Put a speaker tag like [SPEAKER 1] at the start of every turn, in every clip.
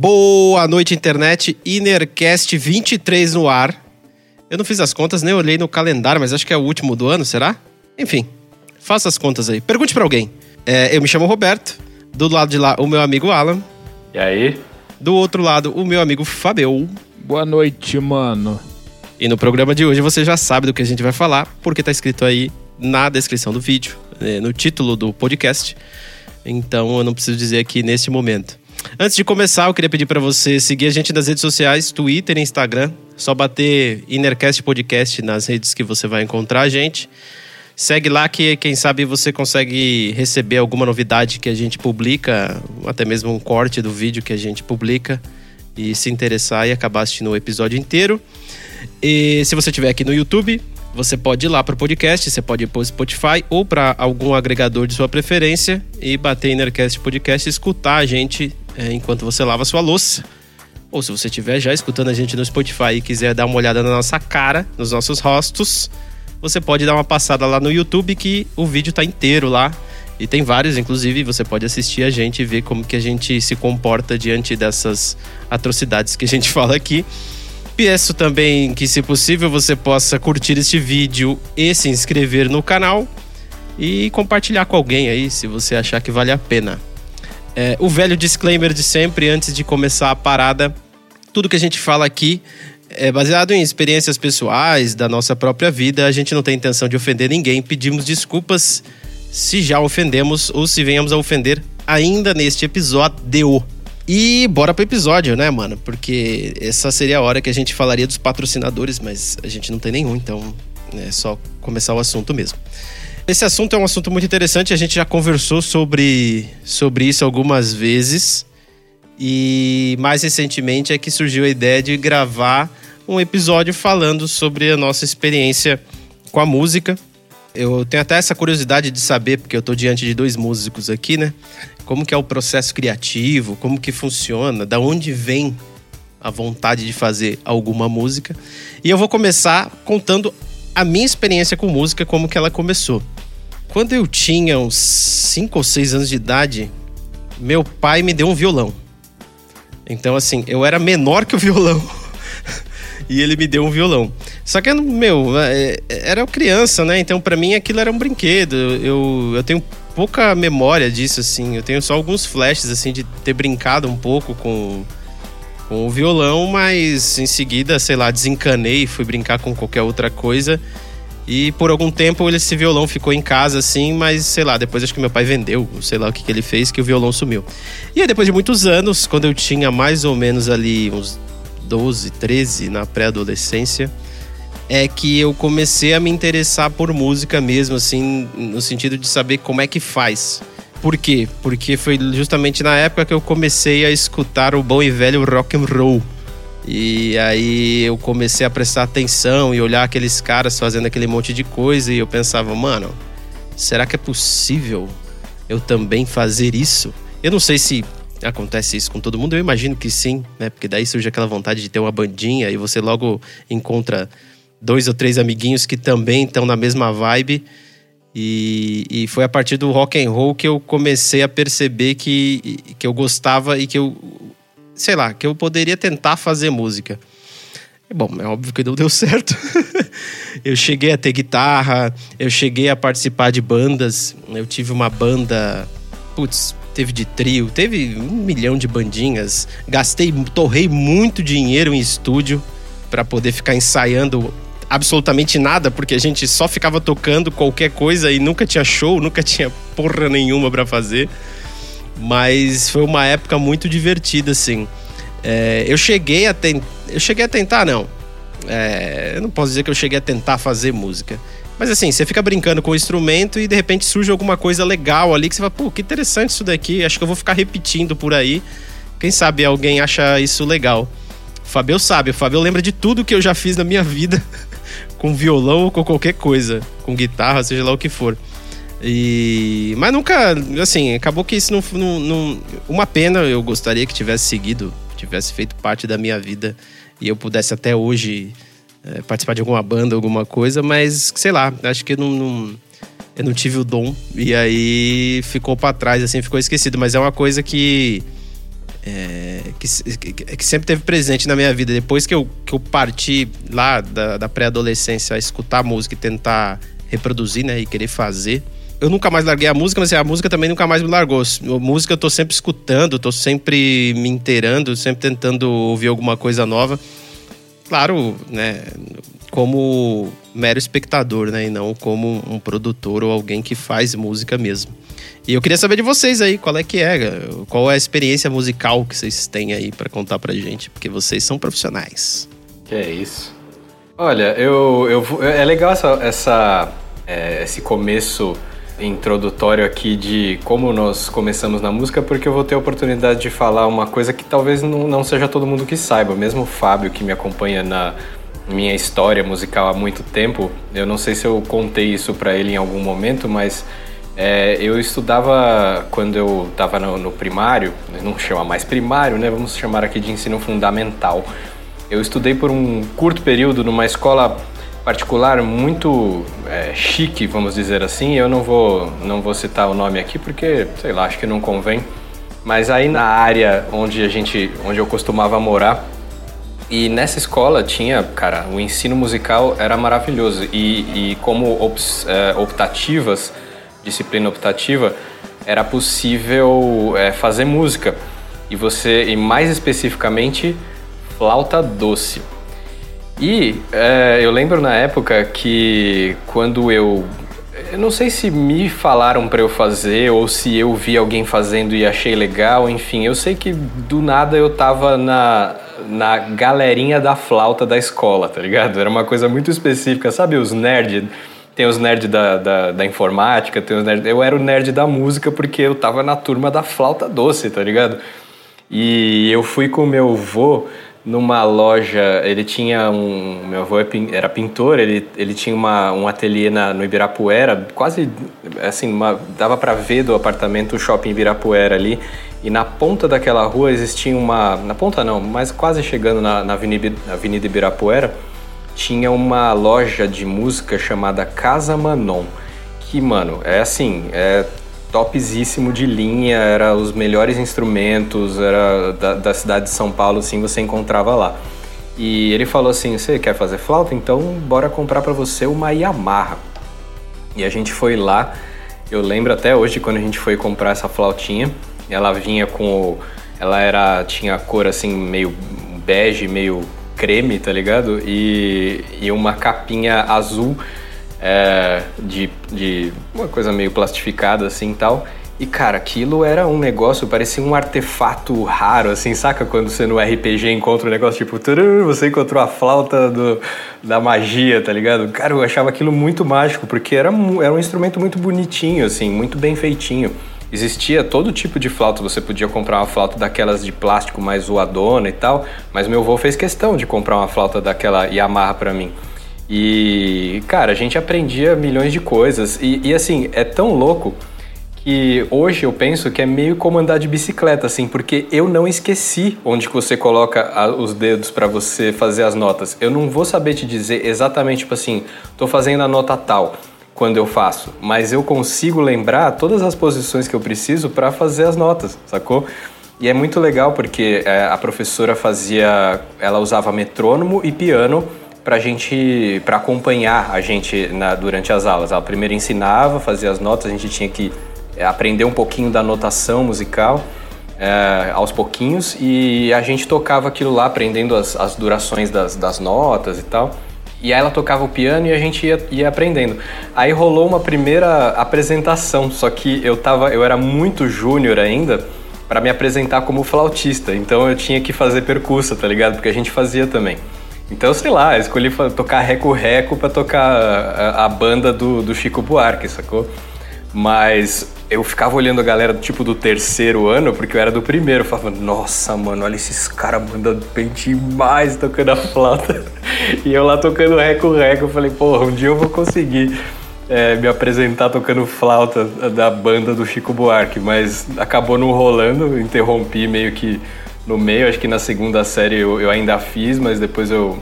[SPEAKER 1] Boa noite, internet. Inercast 23 no ar. Eu não fiz as contas, nem olhei no calendário, mas acho que é o último do ano, será? Enfim, faça as contas aí. Pergunte para alguém. É, eu me chamo Roberto. Do lado de lá, o meu amigo Alan.
[SPEAKER 2] E aí?
[SPEAKER 1] Do outro lado, o meu amigo Fabio.
[SPEAKER 3] Boa noite, mano.
[SPEAKER 1] E no programa de hoje você já sabe do que a gente vai falar, porque tá escrito aí na descrição do vídeo, é, no título do podcast. Então eu não preciso dizer aqui neste momento. Antes de começar, eu queria pedir para você seguir a gente nas redes sociais, Twitter e Instagram. Só bater Innercast Podcast nas redes que você vai encontrar a gente. Segue lá que, quem sabe, você consegue receber alguma novidade que a gente publica, até mesmo um corte do vídeo que a gente publica, e se interessar e acabar assistindo o episódio inteiro. E se você estiver aqui no YouTube, você pode ir lá para o podcast, você pode ir para o Spotify ou para algum agregador de sua preferência e bater Innercast Podcast e escutar a gente é, enquanto você lava sua louça. Ou se você estiver já escutando a gente no Spotify e quiser dar uma olhada na nossa cara, nos nossos rostos, você pode dar uma passada lá no YouTube que o vídeo tá inteiro lá. E tem vários, inclusive, você pode assistir a gente e ver como que a gente se comporta diante dessas atrocidades que a gente fala aqui. Peço também que, se possível, você possa curtir este vídeo e se inscrever no canal e compartilhar com alguém aí, se você achar que vale a pena. É, o velho disclaimer de sempre, antes de começar a parada: tudo que a gente fala aqui é baseado em experiências pessoais da nossa própria vida. A gente não tem intenção de ofender ninguém. Pedimos desculpas se já ofendemos ou se venhamos a ofender ainda neste episódio. E bora pro episódio, né, mano? Porque essa seria a hora que a gente falaria dos patrocinadores, mas a gente não tem nenhum, então é só começar o assunto mesmo. Esse assunto é um assunto muito interessante, a gente já conversou sobre, sobre isso algumas vezes. E mais recentemente é que surgiu a ideia de gravar um episódio falando sobre a nossa experiência com a música. Eu tenho até essa curiosidade de saber, porque eu estou diante de dois músicos aqui, né? Como que é o processo criativo, como que funciona, da onde vem a vontade de fazer alguma música. E eu vou começar contando a minha experiência com música, como que ela começou. Quando eu tinha uns 5 ou 6 anos de idade, meu pai me deu um violão. Então, assim, eu era menor que o violão. e ele me deu um violão. Só que, meu, é, era criança, né? Então, para mim, aquilo era um brinquedo. Eu, eu tenho pouca memória disso, assim. Eu tenho só alguns flashes, assim, de ter brincado um pouco com, com o violão, mas em seguida, sei lá, desencanei fui brincar com qualquer outra coisa. E por algum tempo esse violão ficou em casa, assim, mas sei lá, depois acho que meu pai vendeu, sei lá o que, que ele fez, que o violão sumiu. E aí depois de muitos anos, quando eu tinha mais ou menos ali uns 12, 13 na pré-adolescência, é que eu comecei a me interessar por música mesmo, assim, no sentido de saber como é que faz. Por quê? Porque foi justamente na época que eu comecei a escutar o bom e velho rock and roll. E aí eu comecei a prestar atenção e olhar aqueles caras fazendo aquele monte de coisa e eu pensava, mano, será que é possível eu também fazer isso? Eu não sei se acontece isso com todo mundo, eu imagino que sim, né? Porque daí surge aquela vontade de ter uma bandinha e você logo encontra dois ou três amiguinhos que também estão na mesma vibe. E, e, foi a partir do rock and roll que eu comecei a perceber que, que eu gostava e que eu sei lá, que eu poderia tentar fazer música. Bom, é óbvio que não deu certo. eu cheguei a ter guitarra, eu cheguei a participar de bandas. Eu tive uma banda, putz, teve de trio, teve um milhão de bandinhas. Gastei, torrei muito dinheiro em estúdio para poder ficar ensaiando absolutamente nada, porque a gente só ficava tocando qualquer coisa e nunca tinha show, nunca tinha porra nenhuma para fazer. Mas foi uma época muito divertida, assim. É, eu cheguei a tentar. Eu cheguei a tentar, não. É, eu não posso dizer que eu cheguei a tentar fazer música. Mas assim, você fica brincando com o instrumento e de repente surge alguma coisa legal ali que você fala, pô, que interessante isso daqui, acho que eu vou ficar repetindo por aí. Quem sabe alguém acha isso legal. O Fabio sabe, o Fabio lembra de tudo que eu já fiz na minha vida com violão ou com qualquer coisa, com guitarra, seja lá o que for. E... Mas nunca, assim, acabou que isso não, não, não, Uma pena, eu gostaria que tivesse seguido, tivesse feito parte da minha vida e eu pudesse até hoje é, participar de alguma banda, alguma coisa, mas sei lá, acho que eu não, não, eu não tive o dom e aí ficou para trás, assim, ficou esquecido. Mas é uma coisa que é, que, que, sempre teve presente na minha vida. Depois que eu, que eu parti lá da, da pré-adolescência a escutar música e tentar reproduzir, né? E querer fazer. Eu nunca mais larguei a música, mas a música também nunca mais me largou. A música eu tô sempre escutando, tô sempre me inteirando, sempre tentando ouvir alguma coisa nova. Claro, né? Como mero espectador, né? E não como um produtor ou alguém que faz música mesmo. E eu queria saber de vocês aí, qual é que é, qual é a experiência musical que vocês têm aí para contar pra gente, porque vocês são profissionais.
[SPEAKER 2] Que é isso. Olha, eu, eu é legal essa, essa é, esse começo introdutório aqui de como nós começamos na música, porque eu vou ter a oportunidade de falar uma coisa que talvez não, não seja todo mundo que saiba. Mesmo o Fábio, que me acompanha na minha história musical há muito tempo, eu não sei se eu contei isso para ele em algum momento, mas é, eu estudava quando eu estava no, no, primário, não chama mais primário, né? Vamos chamar aqui de ensino fundamental. Eu estudei por um curto período numa escola particular muito é, chique, vamos dizer assim. Eu não vou, não vou citar o nome aqui porque, sei lá, acho que não convém. Mas aí na área onde a gente, onde eu costumava morar, e nessa escola tinha, cara, o ensino musical era maravilhoso e, e como ops, é, optativas disciplina optativa, era possível é, fazer música. E você, e mais especificamente, flauta doce. E é, eu lembro na época que quando eu. Eu não sei se me falaram para eu fazer ou se eu vi alguém fazendo e achei legal, enfim. Eu sei que do nada eu tava na, na galerinha da flauta da escola, tá ligado? Era uma coisa muito específica, sabe? Os nerds tem os nerds da, da, da, informática, tem os nerds... Eu era o nerd da música porque eu tava na turma da flauta doce, tá ligado? E eu fui com meu avô numa loja, ele tinha um... Meu avô é era pintor, ele, ele tinha uma, um ateliê na, no Ibirapuera, quase, assim, uma, dava para ver do apartamento o shopping Ibirapuera ali, e na ponta daquela rua existia uma... Na ponta não, mas quase chegando na, na Avenida, Avenida Ibirapuera tinha uma loja de música chamada Casa Manon, que, mano, é assim, é topzíssimo de linha, era os melhores instrumentos, era da, da cidade de São Paulo, assim, você encontrava lá. E ele falou assim: "Você quer fazer flauta? Então bora comprar para você uma Yamaha". E a gente foi lá. Eu lembro até hoje quando a gente foi comprar essa flautinha, ela vinha com ela era tinha a cor assim meio bege, meio creme, tá ligado? E, e uma capinha azul é, de, de uma coisa meio plastificada assim tal. E cara, aquilo era um negócio, parecia um artefato raro, assim, saca? Quando você no RPG encontra um negócio tipo, você encontrou a flauta do, da magia, tá ligado? Cara, eu achava aquilo muito mágico, porque era, era um instrumento muito bonitinho, assim, muito bem feitinho. Existia todo tipo de flauta, você podia comprar uma flauta daquelas de plástico mais zoadona e tal, mas meu avô fez questão de comprar uma flauta daquela Yamaha para mim. E, cara, a gente aprendia milhões de coisas. E, e, assim, é tão louco que hoje eu penso que é meio como andar de bicicleta, assim, porque eu não esqueci onde que você coloca os dedos para você fazer as notas. Eu não vou saber te dizer exatamente, tipo assim, tô fazendo a nota tal quando eu faço, mas eu consigo lembrar todas as posições que eu preciso para fazer as notas, sacou? E é muito legal porque é, a professora fazia, ela usava metrônomo e piano para gente, para acompanhar a gente na, durante as aulas. Ela primeiro ensinava, fazia as notas, a gente tinha que é, aprender um pouquinho da notação musical. É, aos pouquinhos e a gente tocava aquilo lá, aprendendo as, as durações das, das notas e tal. E aí ela tocava o piano e a gente ia, ia aprendendo. Aí rolou uma primeira apresentação, só que eu tava, eu era muito júnior ainda para me apresentar como flautista, então eu tinha que fazer percussa, tá ligado? Porque a gente fazia também. Então, sei lá, escolhi tocar reco-reco para tocar a, a, banda do, do Chico Buarque, sacou? Mas eu ficava olhando a galera tipo do terceiro ano, porque eu era do primeiro. Eu falava, nossa, mano, olha esses caras mandando bem demais tocando a flauta. E eu lá tocando reco-reco. Eu falei, porra, um dia eu vou conseguir é, me apresentar tocando flauta da banda do Chico Buarque. Mas acabou não rolando, interrompi meio que no meio. Acho que na segunda série eu, eu ainda fiz, mas depois eu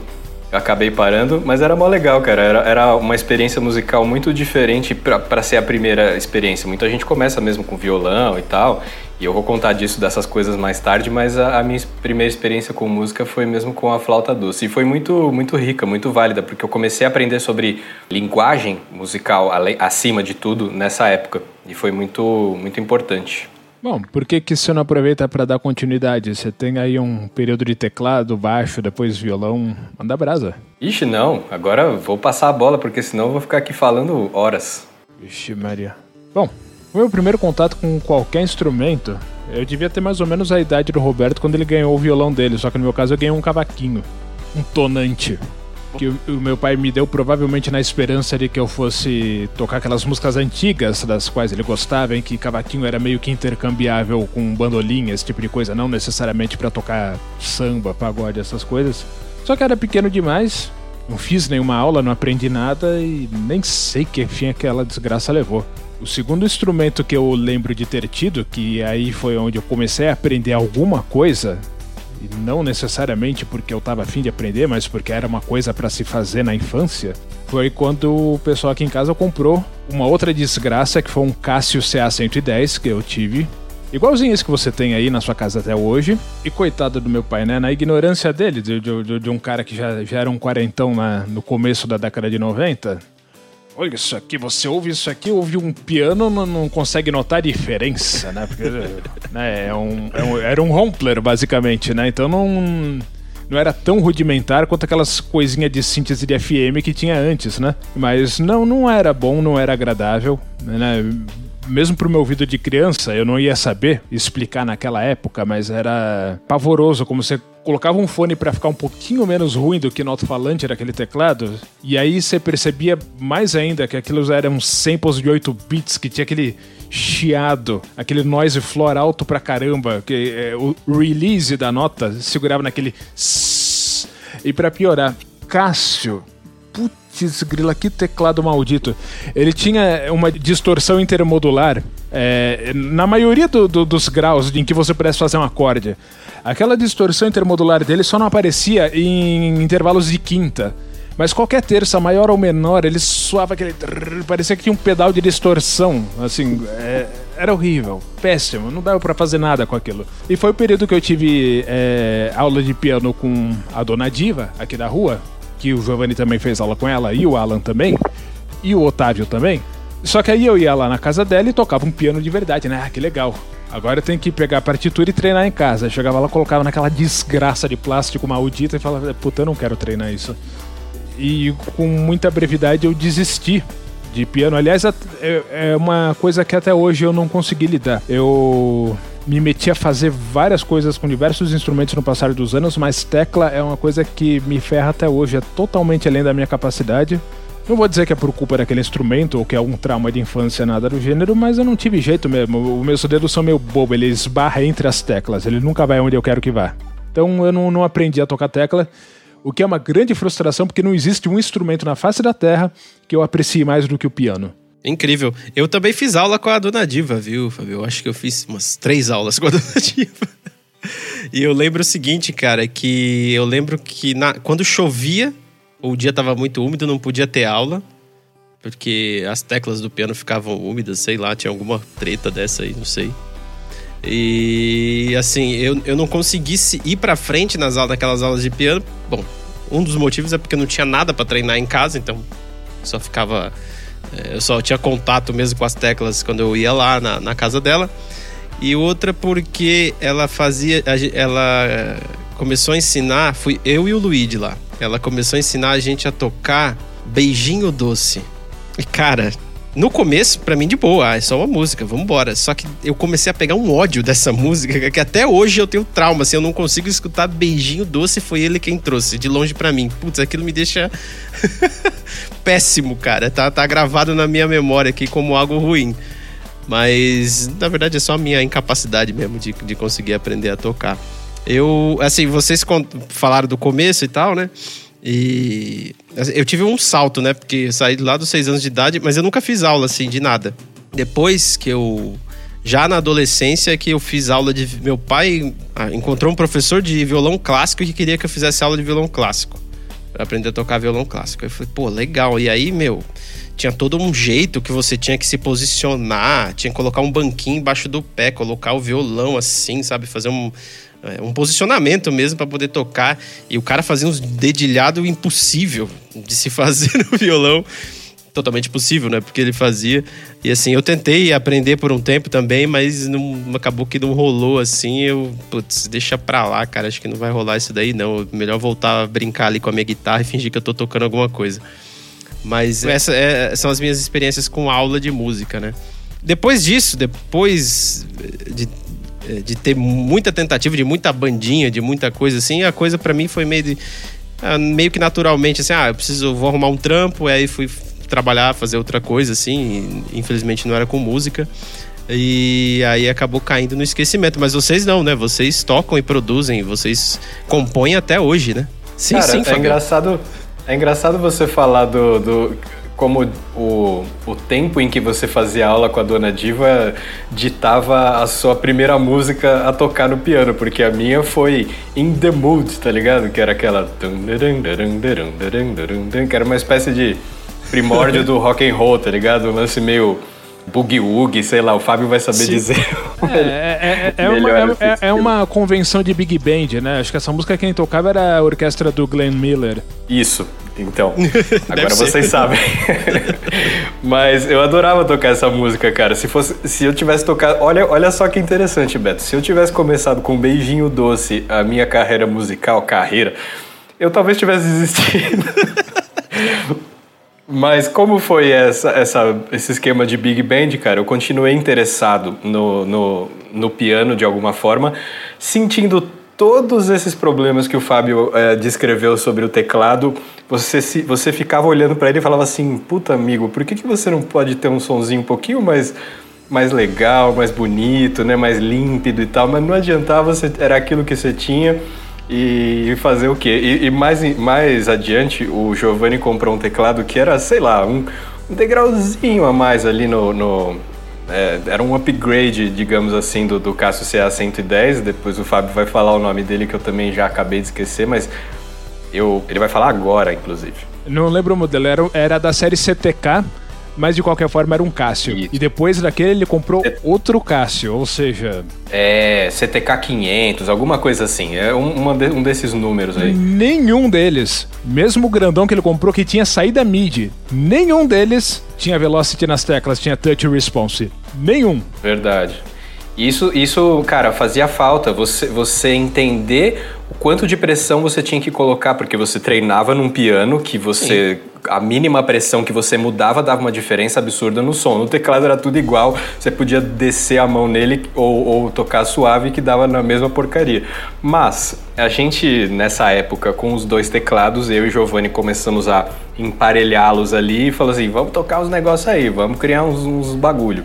[SPEAKER 2] acabei parando, mas era mó legal, cara. Era, era uma experiência musical muito diferente para ser a primeira experiência. Muita gente começa mesmo com violão e tal, e eu vou contar disso, dessas coisas mais tarde, mas a, a, minha primeira experiência com música foi mesmo com a flauta doce. E foi muito, muito rica, muito válida, porque eu comecei a aprender sobre linguagem musical acima de tudo nessa época. E foi muito, muito importante.
[SPEAKER 3] Bom, por que, que você não aproveita para dar continuidade? Você tem aí um período de teclado, baixo, depois violão. Manda brasa.
[SPEAKER 2] Ixi, não. Agora vou passar a bola, porque senão eu vou ficar aqui falando horas.
[SPEAKER 3] Vixe, Maria. Bom, o meu primeiro contato com qualquer instrumento, eu devia ter mais ou menos a idade do Roberto quando ele ganhou o violão dele, só que no meu caso eu ganhei um cavaquinho. Um tonante que o, meu pai me deu provavelmente na esperança de que eu fosse tocar aquelas músicas antigas das quais ele gostava, em que cavaquinho era meio que intercambiável com bandolinha, esse tipo de coisa, não necessariamente para tocar samba, pagode, essas coisas. Só que era pequeno demais, não fiz nenhuma aula, não aprendi nada e nem sei que fim aquela desgraça levou. O segundo instrumento que eu lembro de ter tido, que aí foi onde eu comecei a aprender alguma coisa, e não necessariamente porque eu estava afim de aprender, mas porque era uma coisa para se fazer na infância, foi quando o pessoal aqui em casa comprou uma outra desgraça que foi um Casio CA110 que eu tive. Igualzinho esse que você tem aí na sua casa até hoje. E coitado do meu pai, né? Na ignorância dele, de, de, de um cara que já, já era um quarentão na, no começo da década de 90, olha isso aqui, você ouve isso aqui, ouve um piano, não, não consegue notar a diferença, né? Porque né, é um, é um, era um Rompler, basicamente, né? Então não, não era tão rudimentar quanto aquelas coisinhas de síntese de FM que tinha antes, né? Mas não, não era bom, não era agradável, né? Mesmo pro meu ouvido de criança, eu não ia saber explicar naquela época, mas era pavoroso como você colocava um fone para ficar um pouquinho menos ruim do que no alto-falante era aquele teclado, e aí você percebia mais ainda que aquilo eram samples de 8 bits que tinha aquele chiado, aquele noise floor alto pra caramba, que é, o release da nota segurava naquele e para piorar, Cássio Putz, grila, que teclado maldito. Ele tinha uma distorção intermodular é, na maioria do, do, dos graus em que você pudesse fazer um acorde. Aquela distorção intermodular dele só não aparecia em intervalos de quinta. Mas qualquer terça, maior ou menor, ele suava aquele. parecia que tinha um pedal de distorção. Assim, é, era horrível, péssimo, não dava para fazer nada com aquilo. E foi o período que eu tive é, aula de piano com a dona Diva, aqui da rua, que o Giovanni também fez aula com ela, e o Alan também, e o Otávio também. Só que aí eu ia lá na casa dela e tocava um piano de verdade, né? Ah, que legal. Agora eu tenho que pegar a partitura e treinar em casa. Eu chegava lá, colocava naquela desgraça de plástico maldita e falava, puta, eu não quero treinar isso. E com muita brevidade eu desisti de piano. Aliás, é, é uma coisa que até hoje eu não consegui lidar. Eu me meti a fazer várias coisas com diversos instrumentos no passar dos anos, mas tecla é uma coisa que me ferra até hoje, é totalmente além da minha capacidade. Não vou dizer que é por culpa daquele instrumento ou que é algum trauma de infância, nada do gênero, mas eu não tive jeito mesmo. Os meus dedos são meio bobo, ele esbarra entre as teclas, ele nunca vai onde eu quero que vá. Então eu não, não aprendi a tocar tecla, o que é uma grande frustração porque não existe um instrumento na face da Terra que eu aprecie mais do que o piano.
[SPEAKER 1] Incrível. Eu também fiz aula com a Dona Diva, viu, Fabio? Eu acho que eu fiz umas três aulas com a Dona Diva. E eu lembro o seguinte, cara, que eu lembro que na, quando chovia, o dia tava muito úmido, não podia ter aula, porque as teclas do piano ficavam úmidas, sei lá, tinha alguma treta dessa aí, não sei. E assim, eu, eu não conseguisse ir pra frente nas aulas, naquelas aulas de piano. Bom, um dos motivos é porque não tinha nada para treinar em casa, então só ficava eu só tinha contato mesmo com as teclas quando eu ia lá na, na casa dela. E outra porque ela fazia. Ela é, começou a ensinar, fui eu e o Luigi lá. Ela começou a ensinar a gente a tocar Beijinho Doce. E cara, no começo, para mim, de boa, ah, é só uma música, vamos embora. Só que eu comecei a pegar um ódio dessa música, que até hoje eu tenho trauma, assim, eu não consigo escutar Beijinho Doce, foi ele quem trouxe, de longe para mim. Putz, aquilo me deixa péssimo, cara. Tá, tá gravado na minha memória aqui como algo ruim. Mas, na verdade, é só a minha incapacidade mesmo de, de conseguir aprender a tocar. Eu, assim, vocês falaram do começo e tal, né? E assim, eu tive um salto, né? Porque saí lá dos seis anos de idade, mas eu nunca fiz aula assim de nada. Depois que eu já na adolescência que eu fiz aula de meu pai ah, encontrou um professor de violão clássico que queria que eu fizesse aula de violão clássico. aprender a tocar violão clássico. Eu falei, pô, legal. E aí, meu, tinha todo um jeito que você tinha que se posicionar, tinha que colocar um banquinho embaixo do pé, colocar o violão assim, sabe? Fazer um, um posicionamento mesmo para poder tocar. E o cara fazia uns dedilhado impossível de se fazer no violão. Totalmente possível, né? Porque ele fazia. E assim, eu tentei aprender por um tempo também, mas não, acabou que não rolou assim. Eu, putz, deixa pra lá, cara. Acho que não vai rolar isso daí, não. Melhor voltar a brincar ali com a minha guitarra e fingir que eu tô tocando alguma coisa. Mas essas é, são as minhas experiências com aula de música, né? Depois disso, depois de é, de ter muita tentativa, de muita bandinha, de muita coisa assim, a coisa para mim foi meio de, ah, meio que naturalmente assim, ah, eu preciso, vou arrumar um trampo, e aí fui trabalhar, fazer outra coisa assim, infelizmente não era com música. E aí acabou caindo no esquecimento, mas vocês não, né? Vocês tocam e produzem, vocês compõem até hoje, né?
[SPEAKER 2] Sim, Cara, sim, é engraçado, é engraçado você falar do, do como o, o tempo em que você fazia aula com a dona Diva ditava a sua primeira música a tocar no piano, porque a minha foi In the Mood, tá ligado? Que era aquela. Que era uma espécie de primórdio do rock and roll, tá ligado? Um lance meio boogie woogie, sei lá, o Fábio vai saber Sim. dizer.
[SPEAKER 3] É, é, é, é uma, é, é uma convenção de big band, né? Acho que essa música quem tocava era a orquestra do Glenn Miller.
[SPEAKER 2] Isso, então, agora vocês sabem. Mas eu adorava tocar essa música, cara. Se fosse, se eu tivesse tocado, olha, olha só que interessante, Beto. Se eu tivesse começado com um beijinho doce a minha carreira musical, carreira, eu talvez tivesse desistido. Mas como foi essa, essa, esse esquema de Big Band, cara? Eu continuei interessado no, no, no piano de alguma forma, sentindo todos esses problemas que o Fábio é, descreveu sobre o teclado, você, se, você ficava olhando para ele e falava assim: Puta amigo, por que, que você não pode ter um sonzinho um pouquinho mais, mais legal, mais bonito, né, mais límpido e tal? Mas não adiantava, você, era aquilo que você tinha. E fazer o quê? E, e mais, mais adiante, o Giovanni comprou um teclado que era, sei lá, um, um degrauzinho a mais ali no, no é, era um upgrade, digamos assim, do, do Casio CA110. Depois o Fábio vai falar o nome dele, que eu também já acabei de esquecer, mas eu, ele vai falar agora, inclusive.
[SPEAKER 3] Não lembro o modelo, era, era da série CTK, mas de qualquer forma era um Cássio. Isso. E depois daquele ele comprou C... outro Cássio, ou seja.
[SPEAKER 2] É, CTK 500, alguma coisa assim. É um, de, um desses números aí.
[SPEAKER 3] Nenhum deles, mesmo o grandão que ele comprou que tinha saída MIDI, nenhum deles tinha velocity nas teclas, tinha touch response. Nenhum.
[SPEAKER 2] Verdade. Isso, isso, cara, fazia falta você, você entender o quanto de pressão você tinha que colocar, porque você treinava num piano que você. Sim. A mínima pressão que você mudava dava uma diferença absurda no som. No teclado era tudo igual, você podia descer a mão nele ou, ou tocar suave que dava na mesma porcaria. Mas a gente, nessa época, com os dois teclados, eu e Giovanni começamos a emparelhá-los ali e falou assim: vamos tocar os negócios aí, vamos criar uns, uns bagulho.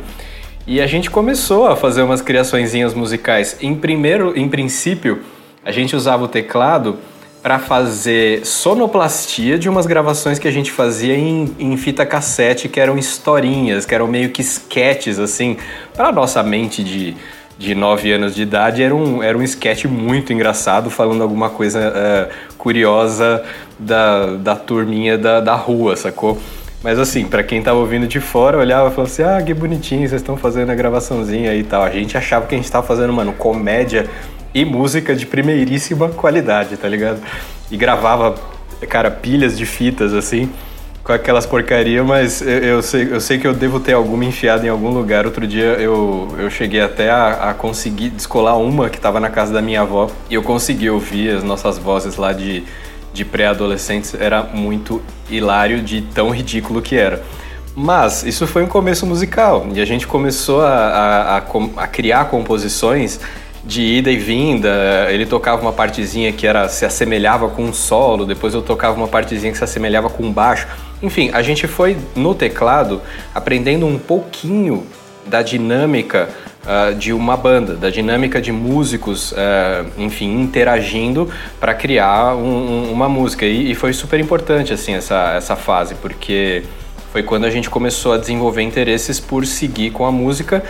[SPEAKER 2] E a gente começou a fazer umas criaçõezinhas musicais. Em primeiro, em princípio, a gente usava o teclado para fazer sonoplastia de umas gravações que a gente fazia em, em, fita cassete, que eram historinhas, que eram meio que sketches, assim. Para nossa mente de, de 9 anos de idade, era um, era um sketch muito engraçado, falando alguma coisa uh, curiosa da, da turminha da, da rua, sacou? Mas assim, para quem tava ouvindo de fora, olhava e falava assim: ah, que bonitinho, vocês estão fazendo a gravaçãozinha e tal. A gente achava que a gente tava fazendo, mano, comédia e música de primeiríssima qualidade, tá ligado? E gravava, cara, pilhas de fitas assim, com aquelas porcarias, mas eu, eu, sei, eu sei que eu devo ter alguma enfiada em algum lugar. Outro dia eu, eu cheguei até a, a conseguir descolar uma que tava na casa da minha avó e eu consegui ouvir as nossas vozes lá de de pré-adolescentes era muito hilário de tão ridículo que era. Mas isso foi um começo musical e a gente começou a, a, a, a criar composições de ida e vinda. Ele tocava uma partezinha que era se assemelhava com um solo, depois eu tocava uma partezinha que se assemelhava com um baixo. Enfim, a gente foi no teclado aprendendo um pouquinho da dinâmica uh, de uma banda, da dinâmica de músicos, uh, enfim, interagindo para criar um, um, uma música. E, e, foi super importante, assim, essa, essa fase, porque foi quando a gente começou a desenvolver interesses por seguir com a música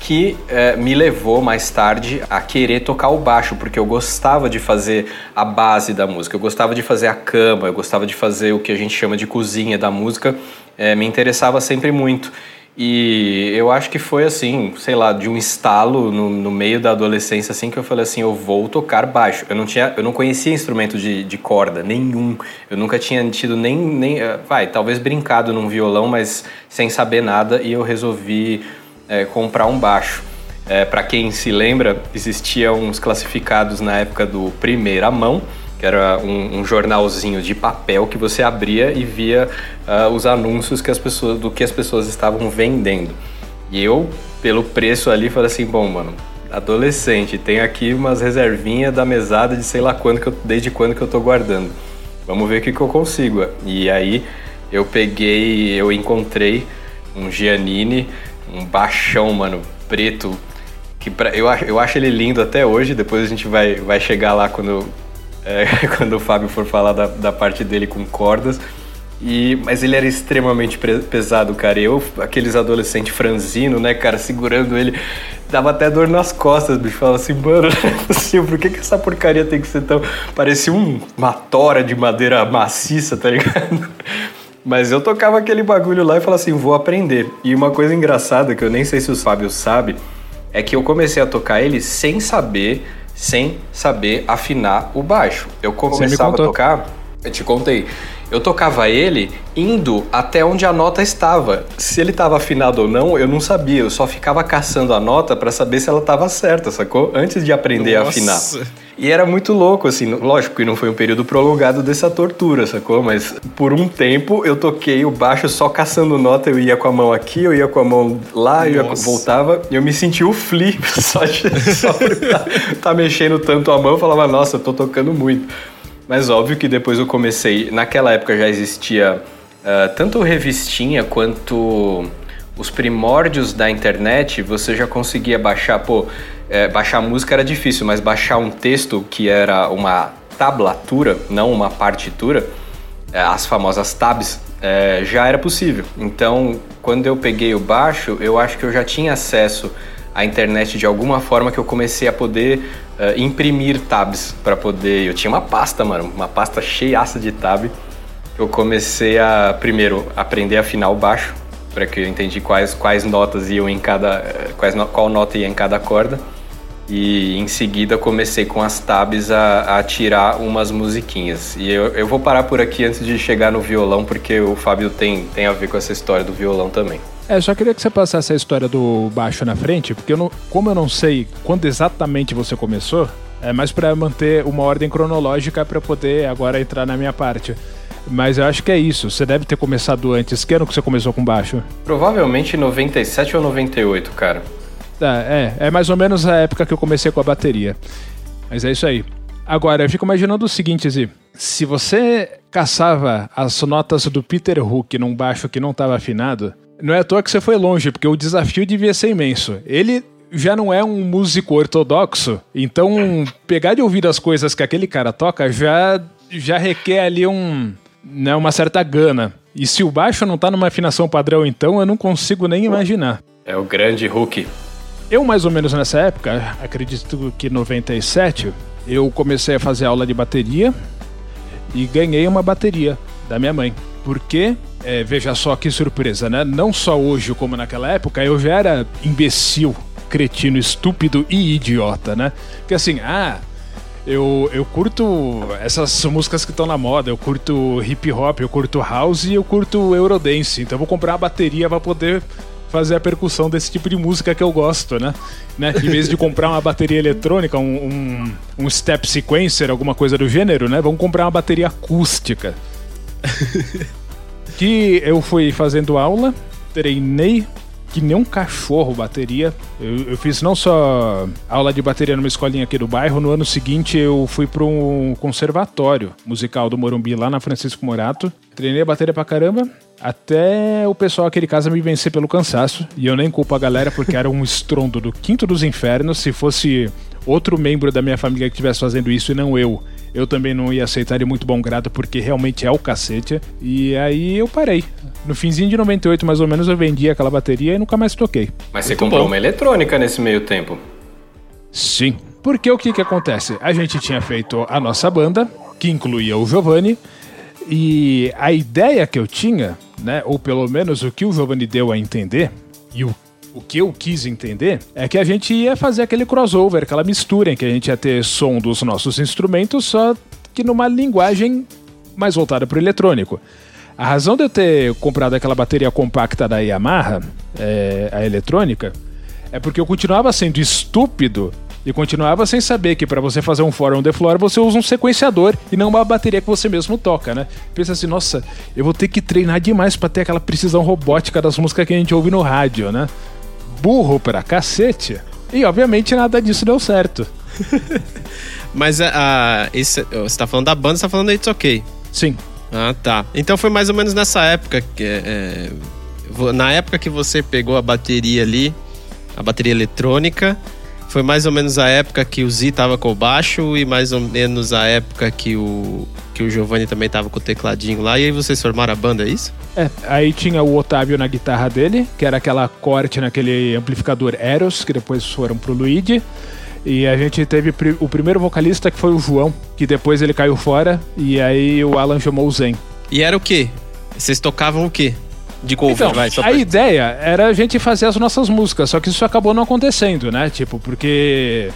[SPEAKER 2] que é, me levou mais tarde a querer tocar o baixo, porque eu gostava de fazer a base da música, eu gostava de fazer a cama, eu gostava de fazer o que a gente chama de cozinha da música, é, me interessava sempre muito. E eu acho que foi assim, sei lá, de um estalo no, no, meio da adolescência, assim, que eu falei assim, eu vou tocar baixo. Eu não tinha, eu não conhecia instrumento de, de corda, nenhum. Eu nunca tinha tido nem, nem, eh, vai, talvez brincado num violão, mas sem saber nada, e eu resolvi é, comprar um baixo. É, Para quem se lembra, existiam uns classificados na época do primeira mão, que era um, um, jornalzinho de papel que você abria e via uh, os anúncios que as pessoas, do que as pessoas estavam vendendo. E eu, pelo preço ali, falei assim, bom, mano, adolescente, tem aqui umas reservinhas da mesada de sei lá quando que eu, desde quando que eu tô guardando. Vamos ver o que, que eu consigo. E aí eu peguei, eu encontrei um Giannini, um baixão, mano, preto, que pra, eu, eu acho ele lindo até hoje, depois a gente vai, vai chegar lá quando é, quando o Fábio for falar da, da parte dele com cordas. E, mas ele era extremamente pesado, cara. Eu, aqueles adolescentes franzino, né, cara, segurando ele, dava até dor nas costas, bicho. Falava assim, mano, possível, por que, que essa porcaria tem que ser tão. Parecia um, uma tora de madeira maciça, tá ligado? Mas eu tocava aquele bagulho lá e falava assim, vou aprender. E uma coisa engraçada que eu nem sei se o Fábio sabe, é que eu comecei a tocar ele sem saber sem saber afinar o baixo. Eu começava a tocar, eu te contei, eu tocava ele indo até onde a nota estava. Se ele estava afinado ou não, eu não sabia. Eu só ficava caçando a nota para saber se ela estava certa, sacou? Antes de aprender Nossa. a afinar. E era muito louco, assim. Lógico que não foi um período prolongado dessa tortura, sacou? Mas por um tempo eu toquei o baixo só caçando nota. Eu ia com a mão aqui, eu ia com a mão lá, eu ia, voltava. E eu me sentia o flip só, de, só por tá, tá mexendo tanto a mão. Eu falava, nossa, eu tô tocando muito. Mas óbvio que depois eu comecei. Naquela época já existia uh, tanto revistinha quanto os primórdios da internet. Você já conseguia baixar, pô, é, baixar música era difícil, mas baixar um texto que era uma tablatura, não uma partitura, é, as famosas tabs, é, já era possível. Então, quando eu peguei o baixo, eu acho que eu já tinha acesso à internet de alguma forma que eu comecei a poder uh, imprimir tabs para poder. Eu tinha uma pasta, mano, uma pasta cheiaça de tab. Eu comecei a primeiro aprender a afinar o baixo, para que eu entendi quais, quais notas iam em cada. Quais, qual nota ia em cada corda. E em seguida comecei com as tabs a, a tirar umas musiquinhas. E eu, eu vou parar por aqui antes de chegar no violão, porque o Fábio tem, tem a ver com essa história do violão também.
[SPEAKER 3] É, só queria que você passasse a história do baixo na frente, porque eu não, como eu não sei quando exatamente você começou, é mais para manter uma ordem cronológica para poder agora entrar na minha parte. Mas eu acho que é isso. Você deve ter começado antes. Que ano que você começou com baixo?
[SPEAKER 2] Provavelmente 97 ou 98, cara.
[SPEAKER 3] É, é, é mais ou menos a época que eu comecei com a bateria. Mas é isso aí. Agora, eu fico imaginando o seguinte, Zi. Se você caçava as notas do Peter Hook num baixo que não estava afinado, não é à toa que você foi longe, porque o desafio devia ser imenso. Ele já não é um músico ortodoxo, então pegar de ouvir as coisas que aquele cara toca já, já requer ali um, né, uma certa gana. E se o baixo não tá numa afinação padrão, então eu não consigo nem imaginar.
[SPEAKER 2] É o grande Hook.
[SPEAKER 3] Eu, mais ou menos nessa época, acredito que 97, eu comecei a fazer aula de bateria e ganhei uma bateria da minha mãe. Porque, é, veja só que surpresa, né? Não só hoje como naquela época, eu já era imbecil, cretino, estúpido e idiota, né? Porque assim, ah, eu, eu curto essas músicas que estão na moda, eu curto hip hop, eu curto house e eu curto Eurodance. Então eu vou comprar uma bateria para poder fazer a percussão desse tipo de música que eu gosto, né? né? Em vez de comprar uma bateria eletrônica, um, um, um step sequencer, alguma coisa do gênero, né? Vamos comprar uma bateria acústica. que eu fui fazendo aula, treinei que nem um cachorro bateria. Eu, eu, fiz não só aula de bateria numa escolinha aqui do bairro, no ano seguinte eu fui para um conservatório musical do Morumbi, lá na Francisco Morato. Treinei a bateria pra caramba, até o pessoal aquele casa me vencer pelo cansaço. E eu nem culpo a galera porque era um estrondo do quinto dos infernos. Se fosse outro membro da minha família que estivesse fazendo isso e não eu, eu também não ia aceitar de muito bom grado, porque realmente é o cacete. E aí eu parei. No finzinho de 98, mais ou menos, eu vendi aquela bateria e nunca mais toquei.
[SPEAKER 2] Mas você muito comprou bom. uma eletrônica nesse meio tempo?
[SPEAKER 3] Sim. Porque o que que acontece? A gente tinha feito a nossa banda, que incluía o Giovanni, e a ideia que eu tinha, né, ou pelo menos o que o Giovanni deu a entender, e o o que eu quis entender é que a gente ia fazer aquele crossover, aquela mistura em que a gente ia ter som dos nossos instrumentos, só que numa linguagem mais voltada para o eletrônico. A razão de eu ter comprado aquela bateria compacta da Yamaha, é, a eletrônica, é porque eu continuava sendo estúpido e continuava sem saber que para você fazer um fórum the floor você usa um sequenciador e não uma bateria que você mesmo toca, né? Pensa assim, nossa, eu vou ter que treinar demais para ter aquela precisão robótica das músicas que a gente ouve no rádio, né? burro pra cacete. E obviamente nada disso deu certo.
[SPEAKER 1] Mas a, esse, você tá falando da banda, você tá falando da It's OK.
[SPEAKER 3] Sim.
[SPEAKER 1] Ah, tá. Então foi mais ou menos nessa época que. É, é na época que você pegou a bateria ali, a bateria eletrônica, foi mais ou menos a época que o Z tava com o baixo e mais ou menos a época que o, que o Giovanni também tava com o tecladinho lá, e aí vocês formaram a banda, é isso?
[SPEAKER 3] É, aí tinha o Otávio na guitarra dele, que era aquela corte naquele amplificador Eros, que depois foram pro Luigi. E a gente teve o primeiro vocalista que foi o João, que depois ele caiu fora, e aí o Alan chamou o Zen.
[SPEAKER 1] E era o quê? Vocês tocavam o quê? De cover,
[SPEAKER 3] então, vai, A pra... ideia era a gente fazer as nossas músicas, só que isso acabou não acontecendo, né? Tipo, porque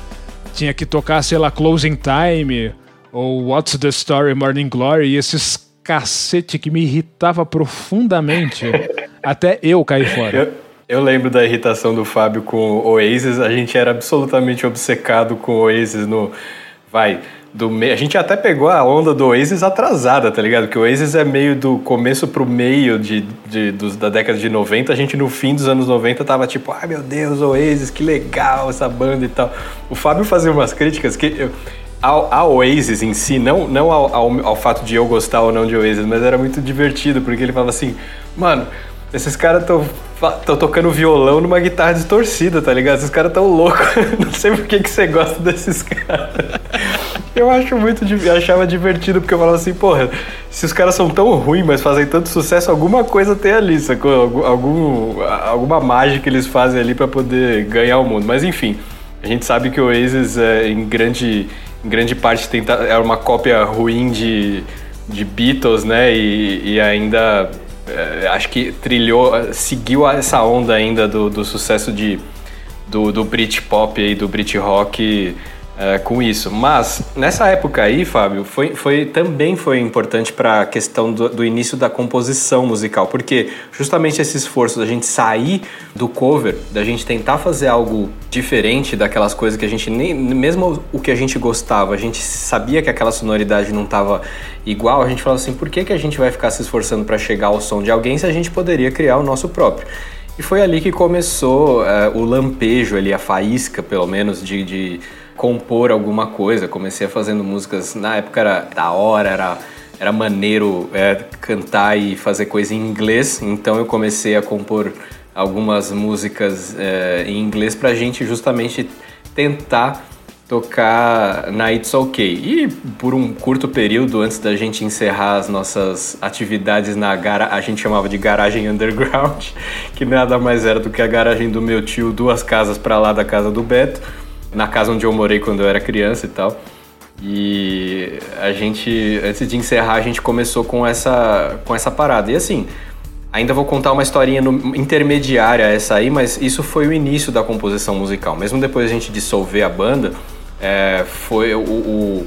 [SPEAKER 3] tinha que tocar, sei lá, Closing Time, ou What's the Story Morning Glory, e esses cacete que me irritava profundamente, até eu caí fora.
[SPEAKER 2] Eu, eu, lembro da irritação do Fábio com o Oasis, a gente era absolutamente obcecado com o Oasis no... Vai, do meio. A gente até pegou a onda do Oasis atrasada, tá ligado? Que o Oasis é meio do começo pro meio de, de, dos, da década de 90. A gente no fim dos anos 90 tava tipo, ai meu Deus, Oasis, que legal essa banda e tal. O Fábio fazia umas críticas que. Eu, ao, ao Oasis em si, não, não ao, ao, ao, fato de eu gostar ou não de Oasis, mas era muito divertido, porque ele falava assim, mano, esses caras estão tocando violão numa guitarra distorcida, tá ligado? Esses caras tão loucos. não sei por que, que você gosta desses caras. Eu acho muito, achava divertido, porque eu falava assim, porra, se os caras são tão ruins, mas fazem tanto sucesso, alguma coisa tem ali, sacou? Algum, alguma mágica eles fazem ali para poder ganhar o mundo. Mas enfim, a gente sabe que o Oasis é, em grande em grande parte tenta, é uma cópia ruim de, de Beatles, né? E, e ainda acho que trilhou, seguiu essa onda ainda do, do sucesso de, do, do Britpop e do Brit Rock é, com isso. Mas nessa época aí, Fábio, foi, foi também foi importante para a questão do, do, início da composição musical, porque justamente esse esforço da gente sair do cover, da gente tentar fazer algo diferente daquelas coisas que a gente nem mesmo o que a gente gostava, a gente sabia que aquela sonoridade não estava igual, a gente falava assim, por que, que a gente vai ficar se esforçando para chegar ao som de alguém se a gente poderia criar o nosso próprio? E foi ali que começou uh, o lampejo ali, a faísca, pelo menos, de, de compor alguma coisa. Comecei fazendo músicas, na época era da hora, era, era maneiro é, cantar e fazer coisa em inglês, então eu comecei a compor algumas músicas é, em inglês pra gente justamente tentar tocar na It's OK. E por um curto período, antes da gente encerrar as nossas atividades na gara a gente chamava de garagem underground, que nada mais era do que a garagem do meu tio, duas casas para lá da casa do Beto na casa onde eu morei quando eu era criança e tal. E a gente, antes de encerrar, a gente começou com essa, com essa parada. E assim, ainda vou contar uma historinha no, intermediária a essa aí, mas isso foi o início da composição musical. Mesmo depois a gente dissolver a banda, é, foi o, o,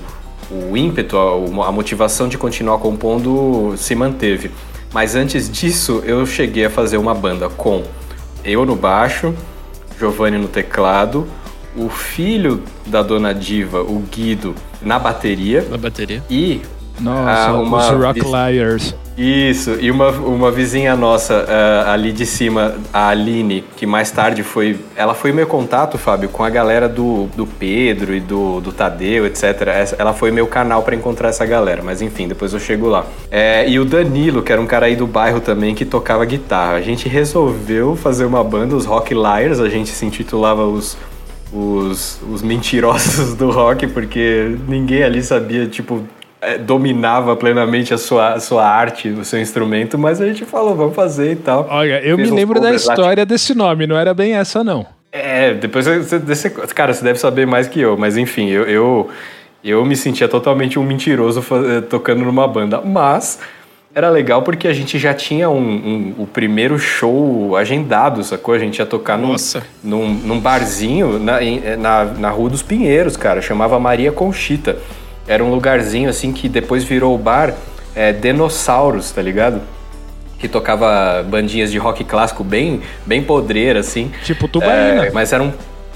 [SPEAKER 2] o ímpeto, a, a motivação de continuar compondo se manteve. Mas antes disso, eu cheguei a fazer uma banda com eu no baixo, Giovanni no teclado, o filho da dona Diva, o Guido, na bateria.
[SPEAKER 1] Na bateria.
[SPEAKER 2] E.
[SPEAKER 3] Nossa, uh, uma, os Rock Liars.
[SPEAKER 2] Isso, e uma, uma vizinha nossa uh, ali de cima, a Aline, que mais tarde foi. Ela foi meu contato, Fábio, com a galera do, do Pedro e do, do Tadeu, etc. Ela foi meu canal para encontrar essa galera, mas enfim, depois eu chego lá. É, e o Danilo, que era um cara aí do bairro também que tocava guitarra. A gente resolveu fazer uma banda, os Rock Liars, a gente se intitulava os os, os mentirosos do rock, porque ninguém ali sabia, tipo, é, dominava plenamente a sua, a sua arte, o seu instrumento, mas a gente falou, vamos fazer e tal.
[SPEAKER 3] Olha, eu Fez me lembro da história desse nome, não era bem essa, não.
[SPEAKER 2] É, depois você, cara, você deve saber mais que eu, mas enfim, eu, eu, eu me sentia totalmente um mentiroso eh, tocando numa banda, mas era legal porque a gente já tinha um, um, o primeiro show agendado, sacou? A gente ia tocar num, num, num, barzinho na, eh, na, na Rua dos Pinheiros, cara, chamava Maria Conchita. Era um lugarzinho assim que depois virou o bar é, Dinossauros, tá ligado? Que tocava bandinhas de rock clássico bem, bem podreira, assim.
[SPEAKER 3] Tipo Tubaína.
[SPEAKER 2] É, mas era um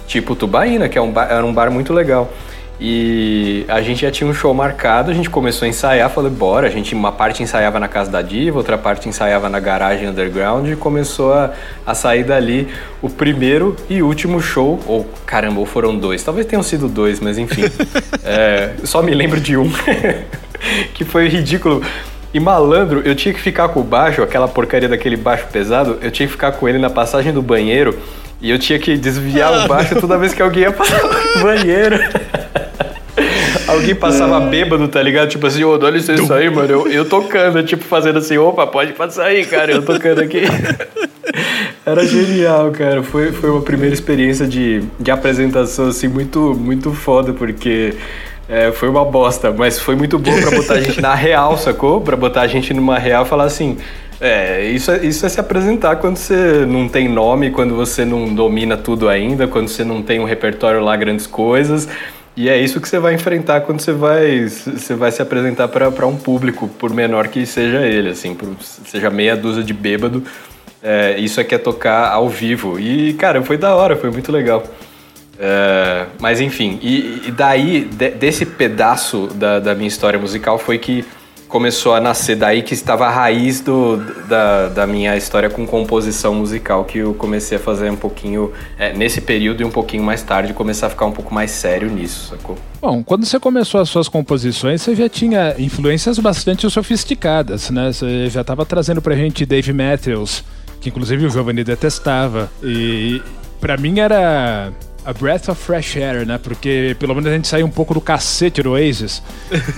[SPEAKER 2] tipo Tubaína, que é um bar, era um bar muito legal. E a gente já tinha um show marcado, a gente começou a ensaiar, falei, bora. A gente, uma parte ensaiava na casa da Diva, outra parte ensaiava na garagem underground e começou a, a sair dali o primeiro e último show. Ou, caramba, ou foram dois. Talvez tenham sido dois, mas enfim. é, só me lembro de um, que foi ridículo. E malandro, eu tinha que ficar com o baixo, aquela porcaria daquele baixo pesado, eu tinha que ficar com ele na passagem do banheiro e eu tinha que desviar o baixo toda vez que alguém ia passar no banheiro. Alguém passava bêbado, tá ligado? Tipo assim, ô, oh, dá licença aí, mano. Eu, eu tocando, tipo, fazendo assim, opa, pode passar aí, cara. Eu tocando aqui. Era genial, cara. Foi, foi uma primeira experiência de, de apresentação, assim, muito, muito foda, porque é, foi uma bosta, mas foi muito bom pra botar a gente na real, sacou? Pra botar a gente numa real e falar assim. É, isso é, isso é se apresentar quando você não tem nome, quando você não domina tudo ainda, quando você não tem um repertório lá, grandes coisas. E é isso que você vai enfrentar quando você vai, você vai se apresentar para um público, por menor que seja ele, assim, por, seja meia dúzia de bêbado. É, isso aqui é tocar ao vivo. E, cara, foi da hora, foi muito legal. É, mas enfim, e, e daí, de, desse pedaço da, da minha história musical foi que começou a nascer daí que estava a raiz do, da, da minha história com composição musical, que eu comecei a fazer um pouquinho é, nesse período e um pouquinho mais tarde, começar a ficar um pouco mais sério nisso, sacou?
[SPEAKER 3] Bom, quando você começou as suas composições, você já tinha influências bastante sofisticadas, né? Você já estava trazendo pra gente Dave Matthews, que inclusive o Giovanni detestava, e para mim era a breath of fresh air, né? Porque pelo menos a gente saiu um pouco do cacete do Oasis.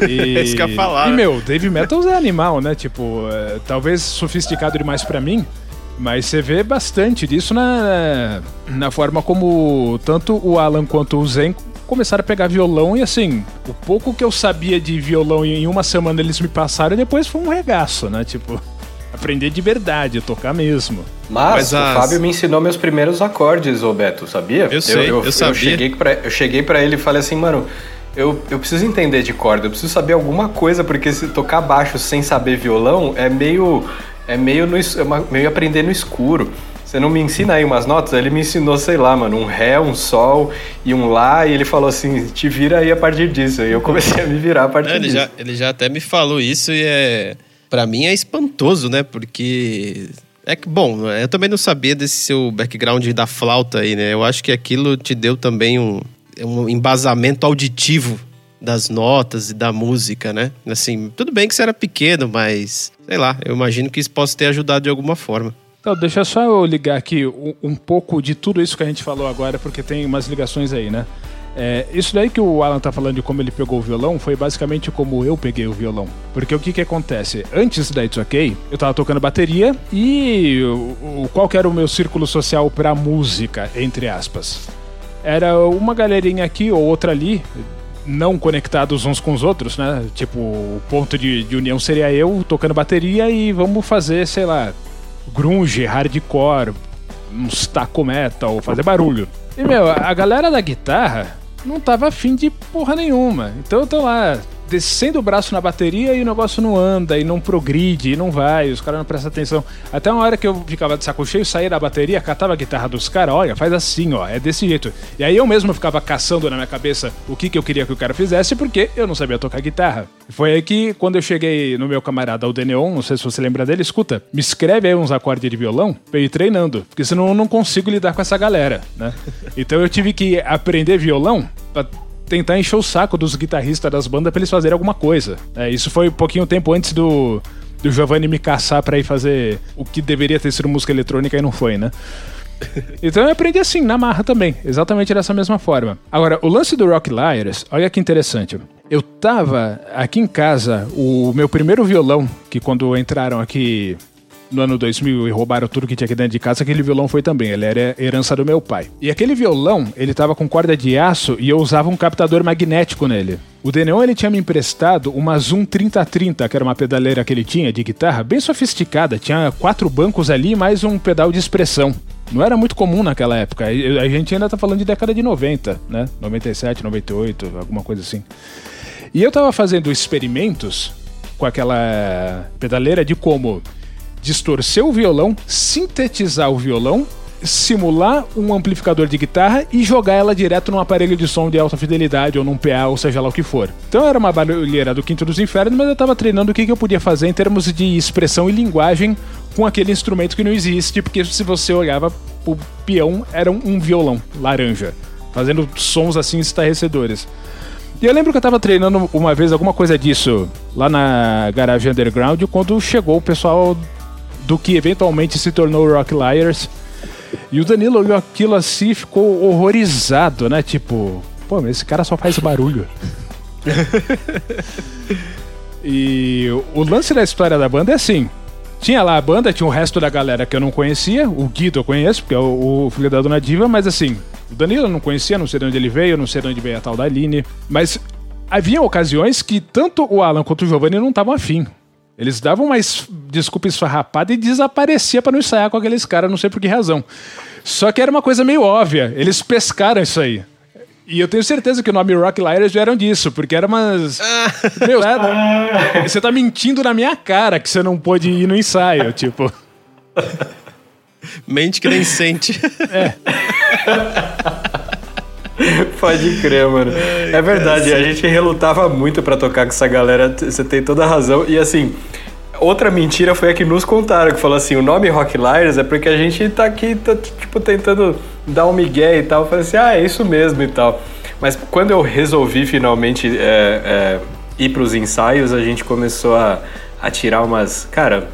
[SPEAKER 1] E, é isso que eu ia falar.
[SPEAKER 3] E, meu, Dave Metals é animal, né? Tipo, é, talvez sofisticado demais para mim, mas você vê bastante disso na, na forma como tanto o Alan quanto o Zen começaram a pegar violão e assim, o pouco que eu sabia de violão em uma semana eles me passaram e depois foi um regaço, né? Tipo aprender de verdade, tocar mesmo.
[SPEAKER 2] Mas, Mas as... o Fábio me ensinou meus primeiros acordes, Roberto, sabia?
[SPEAKER 1] Eu sei, eu, eu, eu sabia.
[SPEAKER 2] Eu cheguei, pra, eu cheguei pra ele e falei assim, mano, eu, eu preciso entender de corda, eu preciso saber alguma coisa, porque se tocar baixo sem saber violão é meio. É meio, no, é meio aprender no escuro. Você não me ensina aí umas notas? Ele me ensinou, sei lá, mano, um Ré, um Sol e um Lá, e ele falou assim: te vira aí a partir disso. E eu comecei a me virar a partir
[SPEAKER 1] é, ele
[SPEAKER 2] disso.
[SPEAKER 1] Já, ele já até me falou isso e é para mim é espantoso, né? Porque é que, bom, eu também não sabia desse seu background da flauta aí, né? Eu acho que aquilo te deu também um, um embasamento auditivo das notas e da música, né? Assim, tudo bem que você era pequeno, mas sei lá, eu imagino que isso possa ter ajudado de alguma forma.
[SPEAKER 3] Então, deixa só eu ligar aqui um, pouco de tudo isso que a gente falou agora, porque tem umas ligações aí, né? É, isso daí que o Alan tá falando de como ele pegou o violão foi basicamente como eu peguei o violão. Porque o que que acontece? Antes da It's OK, eu tava tocando bateria e o, o, qual que era o meu círculo social pra música, entre aspas? Era uma galerinha aqui ou outra ali, não conectados uns com os outros, né? Tipo, o ponto de, de união seria eu tocando bateria e vamos fazer, sei lá, grunge, hardcore, uns taco metal, fazer barulho. E, meu, a galera da guitarra não tava afim de porra nenhuma. Então eu tô lá descendo o braço na bateria e o negócio não anda, e não progride, e não vai, os caras não prestam atenção. Até uma hora que eu ficava de saco cheio, saía da bateria, catava a guitarra dos caras, olha, faz assim, ó, é desse jeito. E aí eu mesmo ficava caçando na minha cabeça o que, que eu queria que o cara fizesse, porque eu não sabia tocar guitarra. Foi aí que, quando eu cheguei no meu camarada, o Deneon, não sei se você lembra dele, escuta, me escreve aí uns acordes de violão pra eu ir treinando, porque senão eu não consigo lidar com essa galera, né? Então eu tive que aprender violão pra tentar encher o saco dos guitarristas das bandas para eles fazerem alguma coisa. É, isso foi um pouquinho tempo antes do, do Giovanni me caçar para ir fazer o que deveria ter sido música eletrônica e não foi, né? Então eu aprendi assim, na marra também, exatamente dessa mesma forma. Agora, o lance do Rock Liars, olha que interessante. Eu tava aqui em casa, o meu primeiro violão, que quando entraram aqui no ano 2000 e roubaram tudo que tinha aqui dentro de casa, aquele violão foi também. Ele era herança do meu pai. E aquele violão, ele tava com corda de aço e eu usava um captador magnético nele. O Deneon ele tinha me emprestado uma Zoom 3030, que era uma pedaleira que ele tinha de guitarra, bem sofisticada. Tinha quatro bancos ali mais um pedal de expressão. Não era muito comum naquela época. A gente ainda tá falando de década de 90, né? 97, 98, alguma coisa assim. E eu tava fazendo experimentos com aquela pedaleira de como distorcer o violão, sintetizar o violão, simular um amplificador de guitarra e jogar ela direto num aparelho de som de alta fidelidade ou num PA, ou seja lá o que for. Então era uma barulheira do Quinto dos Infernos, mas eu tava treinando o que, que eu podia fazer em termos de expressão e linguagem com aquele instrumento que não existe, porque se você olhava, o peão era um violão laranja, fazendo sons assim estarrecedores. E eu lembro que eu tava treinando uma vez alguma coisa disso lá na garagem underground quando chegou o pessoal do que eventualmente se tornou Rock Liars. E o Danilo olhou aquilo assim e ficou horrorizado, né? Tipo, pô, mas esse cara só faz barulho. e o lance da história da banda é assim: tinha lá a banda, tinha o resto da galera que eu não conhecia. O Guido eu conheço, porque é o, o filho da Dona Diva, mas assim, o Danilo eu não conhecia, não sei de onde ele veio, não sei de onde veio a tal da Aline. Mas havia ocasiões que tanto o Alan quanto o Giovanni não estavam afim. Eles davam uma es desculpa esfarrapada e desaparecia para não ensaiar com aqueles caras, não sei por que razão. Só que era uma coisa meio óbvia. Eles pescaram isso aí. E eu tenho certeza que o nome Rock Liars vieram disso, porque era umas. Meu, é, você tá mentindo na minha cara que você não pôde ir no ensaio, tipo.
[SPEAKER 1] Mente que nem sente. É.
[SPEAKER 2] Pode crer, mano. Ai, é verdade, a gente relutava muito para tocar com essa galera, você tem toda a razão. E assim, outra mentira foi a que nos contaram, que falou assim, o nome Rock Liars é porque a gente tá aqui, tá, tipo, tentando dar um migué e tal. Eu falei assim, ah, é isso mesmo e tal. Mas quando eu resolvi finalmente é, é, ir pros ensaios, a gente começou a, a tirar umas... Cara,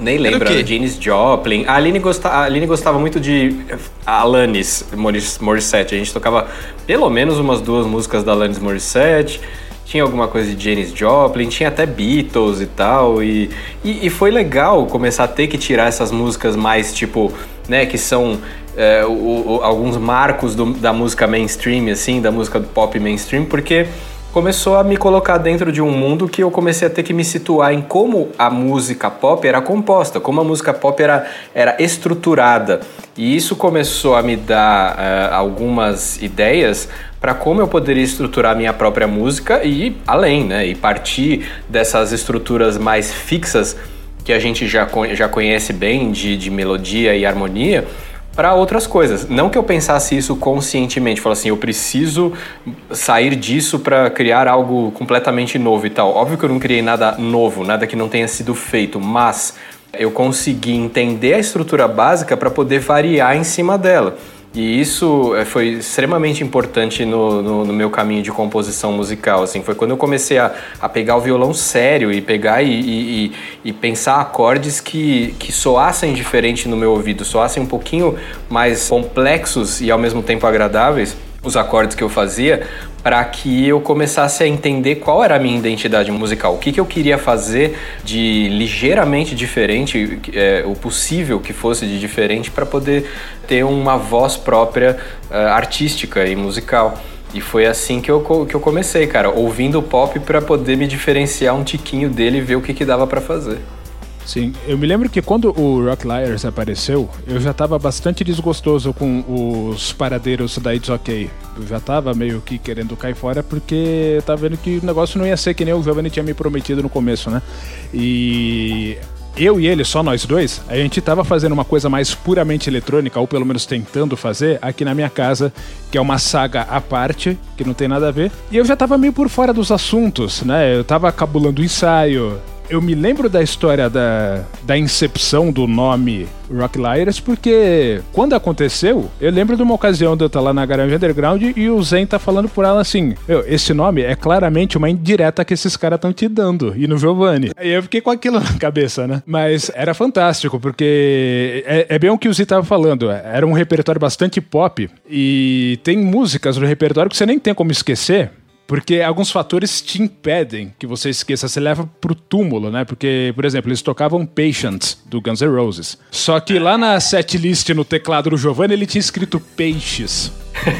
[SPEAKER 2] nem lembro, era Janis Joplin. A Aline, gosta, a Aline gostava muito de Alanis Morissette. A gente tocava pelo menos umas duas músicas da Alanis Morissette. Tinha alguma coisa de Janis Joplin, tinha até Beatles e tal. E, e, e, foi legal começar a ter que tirar essas músicas mais tipo, né, que são é, o, o, alguns marcos do, da música mainstream, assim, da música do pop mainstream, porque começou a me colocar dentro de um mundo que eu comecei a ter que me situar em como a música pop era composta, como a música pop era, era estruturada. E isso começou a me dar uh, algumas ideias para como eu poderia estruturar minha própria música e além, né? E partir dessas estruturas mais fixas que a gente já, já conhece bem de, de melodia e harmonia para outras coisas. Não que eu pensasse isso conscientemente, falar assim, eu preciso sair disso para criar algo completamente novo e tal. Óbvio que eu não criei nada novo, nada que não tenha sido feito, mas eu consegui entender a estrutura básica para poder variar em cima dela. E isso eh, foi extremamente importante no, no, no, meu caminho de composição musical. Assim, foi quando eu comecei a, a pegar o violão sério e pegar e, e, e, pensar acordes que, que soassem diferente no meu ouvido, soassem um pouquinho mais complexos e ao mesmo tempo agradáveis os acordes que eu fazia para que eu começasse a entender qual era a minha identidade musical, o que, que eu queria fazer de ligeiramente diferente, é, o possível que fosse de diferente para poder ter uma voz própria uh, artística e musical. E foi assim que eu, que eu comecei, cara, ouvindo pop para poder me diferenciar um tiquinho dele e ver o que, que dava para fazer.
[SPEAKER 3] Sim, eu me lembro que quando o Rock Liars apareceu, eu já estava bastante desgostoso com os paradeiros da It's OK. Eu já estava meio que querendo cair fora porque tava vendo que o negócio não ia ser que nem o Giovanni tinha me prometido no começo, né? E eu e ele, só nós dois, a gente tava fazendo uma coisa mais puramente eletrônica, ou pelo menos tentando fazer, aqui na minha casa, que é uma saga à parte, que não tem nada a ver. E eu já tava meio por fora dos assuntos, né? Eu tava cabulando o ensaio, eu me lembro da história da, da incepção do nome Rock Liars porque quando aconteceu, eu lembro de uma ocasião de eu estar lá na Garagem Underground e o Zen tá falando por ela assim: esse nome é claramente uma indireta que esses caras estão te dando, e no Giovanni. Aí eu fiquei com aquilo na cabeça, né? Mas era fantástico, porque é, é bem o que o Zen tava falando. Era um repertório bastante pop e tem músicas no repertório que você nem tem como esquecer, porque alguns fatores te impedem que você esqueça, você leva pro túmulo, né? Porque, por exemplo, eles tocavam Patience, do Guns N' Roses. Só que lá na setlist, no teclado do Giovanni, ele tinha escrito Peixes.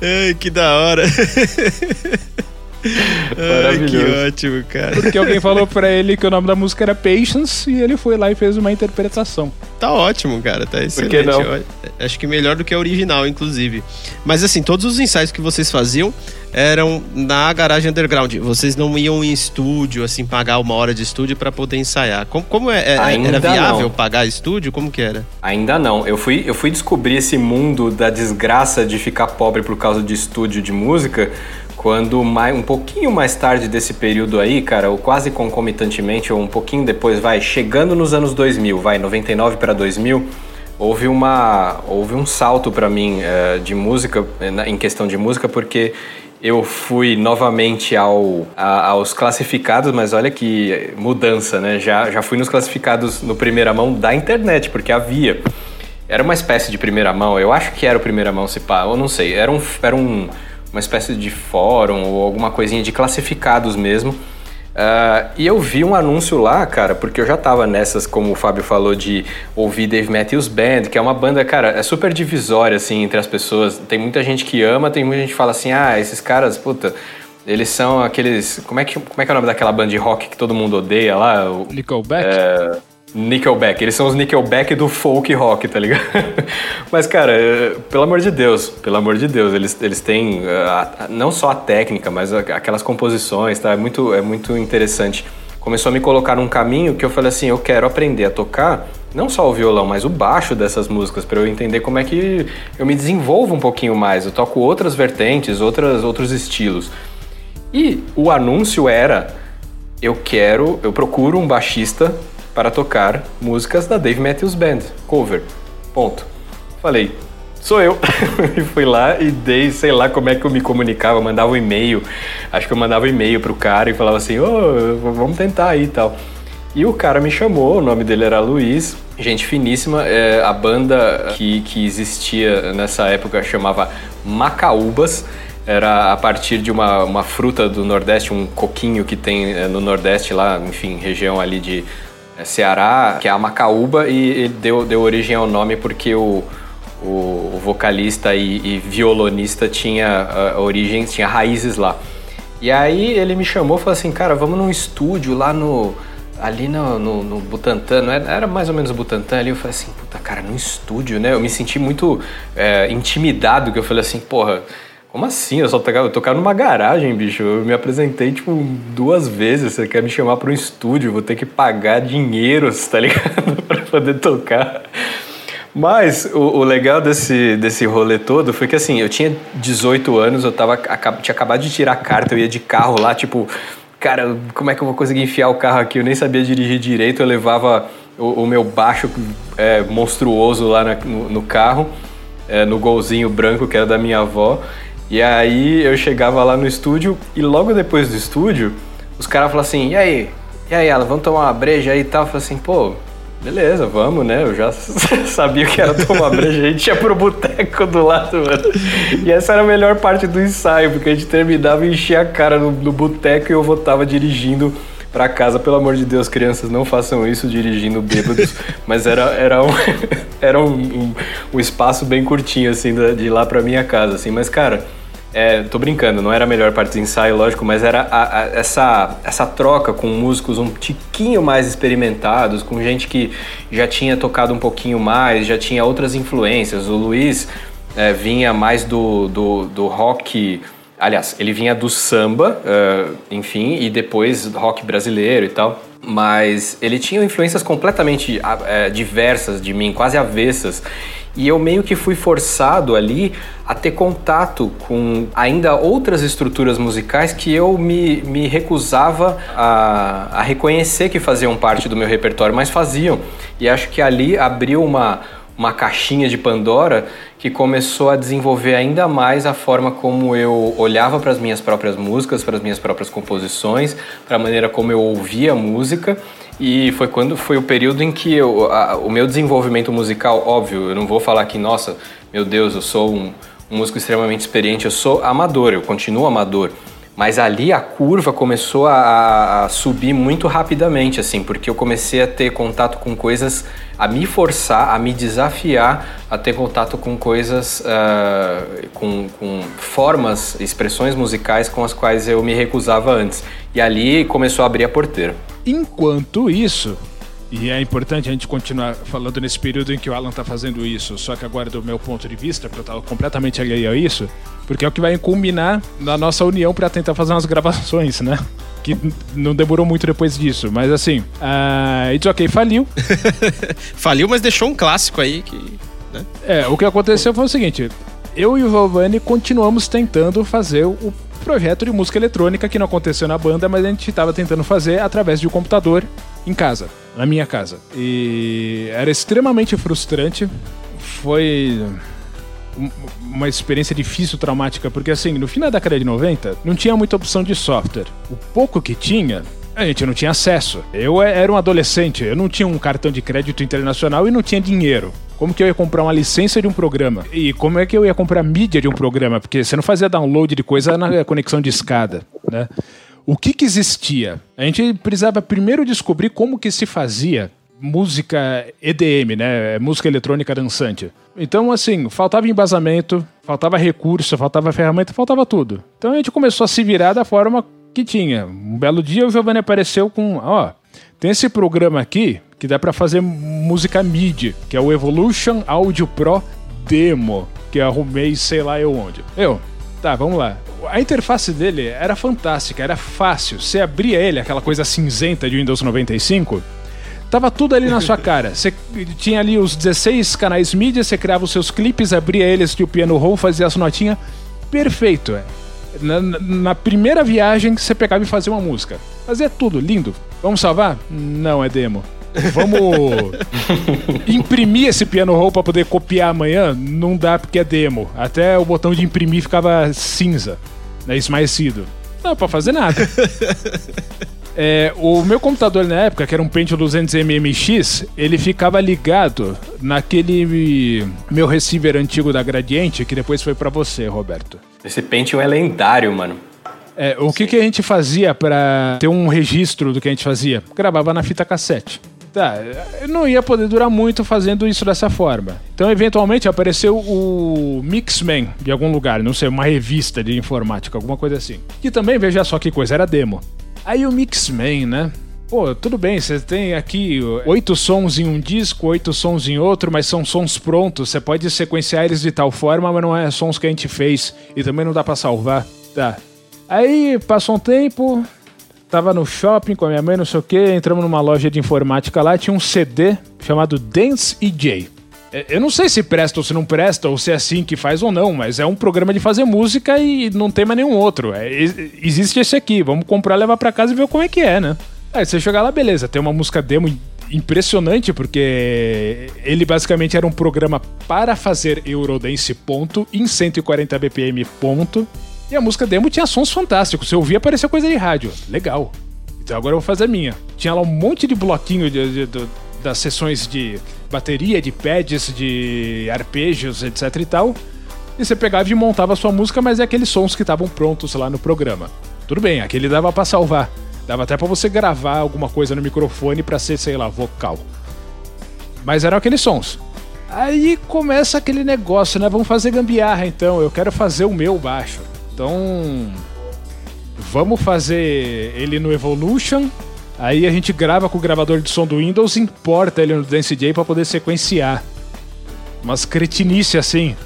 [SPEAKER 1] Ai, que da hora. Ai, que ótimo, cara.
[SPEAKER 3] Porque alguém falou pra ele que o nome da música era Patience e ele foi lá e fez uma interpretação.
[SPEAKER 1] Tá ótimo, cara. Tá excelente. Por que não? acho que melhor do que a original, inclusive. Mas assim, todos os ensaios que vocês faziam eram na garagem underground. Vocês não iam em estúdio, assim, pagar uma hora de estúdio para poder ensaiar. Como, como é, é era viável não. pagar estúdio? Como que era?
[SPEAKER 2] Ainda não. Eu fui, eu fui descobrir esse mundo da desgraça de ficar pobre por causa de estúdio de música quando mais, um pouquinho mais tarde desse período aí, cara, ou quase concomitantemente, ou um pouquinho depois, vai, chegando nos anos 2000, vai, 99 para 2000, houve, uma, houve um salto para mim uh, de música, em questão de música, porque eu fui novamente ao, a, aos classificados, mas olha que mudança, né? Já, já fui nos classificados no primeira mão da internet, porque havia. Era uma espécie de primeira mão, eu acho que era o primeira mão, se pá, eu não sei. Era um, era um uma espécie de fórum ou alguma coisinha de classificados mesmo. Uh, e eu vi um anúncio lá, cara, porque eu já tava nessas, como o Fábio falou, de ouvir Dave Matthews Band, que é uma banda, cara, é super divisória, assim, entre as pessoas. Tem muita gente que ama, tem muita gente que fala assim, ah, esses caras, puta, eles são aqueles... Como é que, como é, que é o nome daquela banda de rock que todo mundo odeia lá?
[SPEAKER 3] Nickelback? É...
[SPEAKER 2] Nickelback. Eles são os Nickelback do folk rock, tá ligado? Mas, cara, é, pelo amor de Deus, pelo amor de Deus, eles, eles têm uh, não só a técnica, mas aquelas composições, tá? É muito, é muito interessante. Começou a me colocar num caminho que eu falei assim, eu quero aprender a tocar não só o violão, mas o baixo dessas músicas, para eu entender como é que eu me desenvolvo um pouquinho mais. Eu toco outras vertentes, outras, outros estilos. E o anúncio era: eu quero, eu procuro um baixista para tocar músicas da Dave Matthews Band, cover. Ponto. Falei, sou eu. e fui lá e dei, sei lá como é que eu me comunicava, mandava um e-mail. Acho que eu mandava um e-mail pro cara e falava assim, ô, oh, vamos tentar aí e tal. E o cara me chamou, o nome dele era Luiz, gente finíssima. É, a banda que, que existia nessa época chamava Macaúbas. Era a partir de uma, uma fruta do Nordeste, um coquinho que tem é, no Nordeste lá, enfim, região ali de Ceará, que é a Macaúba, e deu, deu origem ao nome porque o, o, vocalista e, e, violonista tinha uh, origens, tinha raízes lá. E aí ele me chamou e falou assim, cara, vamos num estúdio lá no ali no, no, no Butantã, não era, era, mais ou menos o Butantã ali, eu falei assim, puta cara, num estúdio, né? Eu me senti muito é, intimidado, que eu falei assim, porra, como assim? Eu só tocava, eu tocava numa garagem, bicho. Eu me apresentei, tipo, duas vezes. Você quer me chamar para um estúdio, vou ter que pagar dinheiros, tá ligado? para poder tocar. Mas o, o, legal desse, desse rolê todo foi que, assim, eu tinha 18 anos, eu tava, tinha acabado de tirar a carta, eu ia de carro lá, tipo, cara, como é que eu vou conseguir enfiar o carro aqui? Eu nem sabia dirigir direito, eu levava o, o meu baixo é, monstruoso lá na, no, no, carro, é, no golzinho branco que era da minha avó. E aí eu chegava lá no estúdio e logo depois do estúdio, os caras falavam assim, e aí? E aí, ela, vamos tomar uma breja aí e tal? Eu falei assim, pô, beleza, vamos, né? Eu já sabia que era tomar breja, a gente ia pro boteco do lado, mano. E essa era a melhor parte do ensaio, porque a gente terminava e enchia a cara no, no boteco e eu voltava dirigindo para casa. Pelo amor de Deus, crianças, não façam isso dirigindo bêbados. Mas era, era, um, era um, um, um espaço bem curtinho, assim, de lá pra minha casa, assim. Mas, cara é, tô brincando, não era a melhor parte do ensaio, lógico, mas era a, a, essa, essa troca com músicos um tiquinho mais experimentados, com gente que já tinha tocado um pouquinho mais, já tinha outras influências. O Luiz é, vinha mais do, do, do, rock, aliás, ele vinha do samba, uh, enfim, e depois rock brasileiro e tal. mas ele tinha influências completamente é, diversas de mim, quase avessas. E eu meio que fui forçado ali a ter contato com ainda outras estruturas musicais que eu me, me recusava a, a reconhecer que faziam parte do meu repertório, mas faziam. E acho que ali abriu uma, uma caixinha de Pandora que começou a desenvolver ainda mais a forma como eu olhava para as minhas próprias músicas, para as minhas próprias composições, para a maneira como eu ouvia música e foi quando foi o período em que eu, a, o meu desenvolvimento musical, óbvio, eu não vou falar que, nossa, meu Deus, eu sou um, um músico extremamente experiente, eu sou amador, eu continuo amador. Mas ali a curva começou a, a, subir muito rapidamente, assim, porque eu comecei a ter contato com coisas, a me forçar, a me desafiar a ter contato com coisas, uh, com, com formas, expressões musicais com as quais eu me recusava antes. E ali começou a abrir a porteira.
[SPEAKER 3] Enquanto isso, e é importante a gente continuar falando nesse período em que o Alan está fazendo isso, só que agora do meu ponto de vista, porque eu estava completamente alheio a isso, porque é o que vai culminar na nossa união para tentar fazer umas gravações, né? Que não demorou muito depois disso, mas assim, a It's OK faliu.
[SPEAKER 1] faliu, mas deixou um clássico aí que.
[SPEAKER 3] Né? É, o que aconteceu foi o seguinte: eu e o Giovanni continuamos tentando fazer o projeto de música eletrônica que não aconteceu na banda, mas a gente estava tentando fazer através de um computador em casa, na minha casa. E era extremamente frustrante. Foi uma experiência difícil, traumática, porque assim, no fim da década de 90, não tinha muita opção de software. O pouco que tinha, a gente não tinha acesso. Eu era um adolescente, eu não tinha um cartão de crédito internacional e não tinha dinheiro. Como que eu ia comprar uma licença de um programa? E como é que eu ia comprar mídia de um programa? Porque você não fazia download de coisa na conexão de escada, né? O que que existia? A gente precisava primeiro descobrir como que se fazia música EDM, né? Música eletrônica dançante. Então, assim, faltava embasamento, faltava recurso, faltava ferramenta, faltava tudo. Então a gente começou a se virar da forma que tinha. Um belo dia o Giovanni apareceu com, ó, tem esse programa aqui que dá para fazer música MIDI, que é o Evolution Audio Pro Demo, que arrumei sei lá eu onde. Eu, tá, vamos lá. A interface dele era fantástica, era fácil. Você abria ele, aquela coisa cinzenta de Windows 95, tava tudo ali na sua cara. Você tinha ali os 16 canais mídia, você criava os seus clipes, abria eles de o piano roll, fazia as notinhas. Perfeito, é. Na, na, primeira viagem, você pegava e fazia uma música. Fazia tudo, lindo. Vamos salvar? Não, é demo. Vamos imprimir esse piano roll para poder copiar amanhã? Não dá porque é demo. Até o botão de imprimir ficava cinza, né, esmaecido. Não dá pra fazer nada. É, o meu computador na época, que era um Pentium 200 MMX, ele ficava ligado naquele meu receiver antigo da Gradiente, que depois foi para você, Roberto.
[SPEAKER 2] Esse Pentium é lendário, mano.
[SPEAKER 3] É, o que, que a gente fazia para ter um registro do que a gente fazia? Gravava na fita cassete. Tá, eu não ia poder durar muito fazendo isso dessa forma. Então, eventualmente, apareceu o Mixman de algum lugar, não sei, uma revista de informática, alguma coisa assim. Que também, veja só que coisa, era demo. Aí o Mixman, né? Pô, tudo bem, você tem aqui oito sons em um disco, oito sons em outro, mas são sons prontos. Você pode sequenciar eles de tal forma, mas não é sons que a gente fez. E também não dá para salvar. Tá. Aí passou um tempo, tava no shopping com a minha mãe, não sei o que, entramos numa loja de informática lá, tinha um CD chamado Dance EJ. É, eu não sei se presta ou se não presta, ou se é assim que faz ou não, mas é um programa de fazer música e não tem mais nenhum outro. É, existe esse aqui, vamos comprar, levar para casa e ver como é que é, né? Aí você chegar lá, beleza, tem uma música demo impressionante, porque ele basicamente era um programa para fazer Eurodance, ponto, em 140 BPM, ponto. E a música demo tinha sons fantásticos. Você ouvia, parecia coisa de rádio. Legal. Então agora eu vou fazer a minha. Tinha lá um monte de bloquinho de, de, de, das sessões de bateria, de pads, de arpejos, etc e tal. E você pegava e montava a sua música, mas é aqueles sons que estavam prontos lá no programa. Tudo bem, aquele dava para salvar. Dava até para você gravar alguma coisa no microfone para ser, sei lá, vocal. Mas eram aqueles sons. Aí começa aquele negócio, né? Vamos fazer gambiarra então. Eu quero fazer o meu baixo. Então, vamos fazer ele no Evolution. Aí a gente grava com o gravador de som do Windows importa ele no Dance J para poder sequenciar. Umas cretinice assim.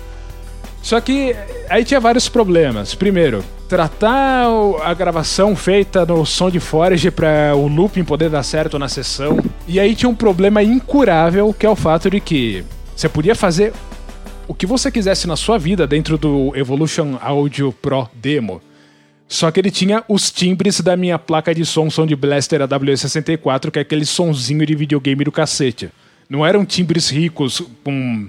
[SPEAKER 3] Só que aí tinha vários problemas. Primeiro, tratar a gravação feita no som de Forge para o looping poder dar certo na sessão. E aí tinha um problema incurável, que é o fato de que você podia fazer o que você quisesse na sua vida dentro do Evolution Audio Pro Demo. Só que ele tinha os timbres da minha placa de som, de Blaster AW64, que é aquele sonzinho de videogame do cacete. Não eram timbres ricos com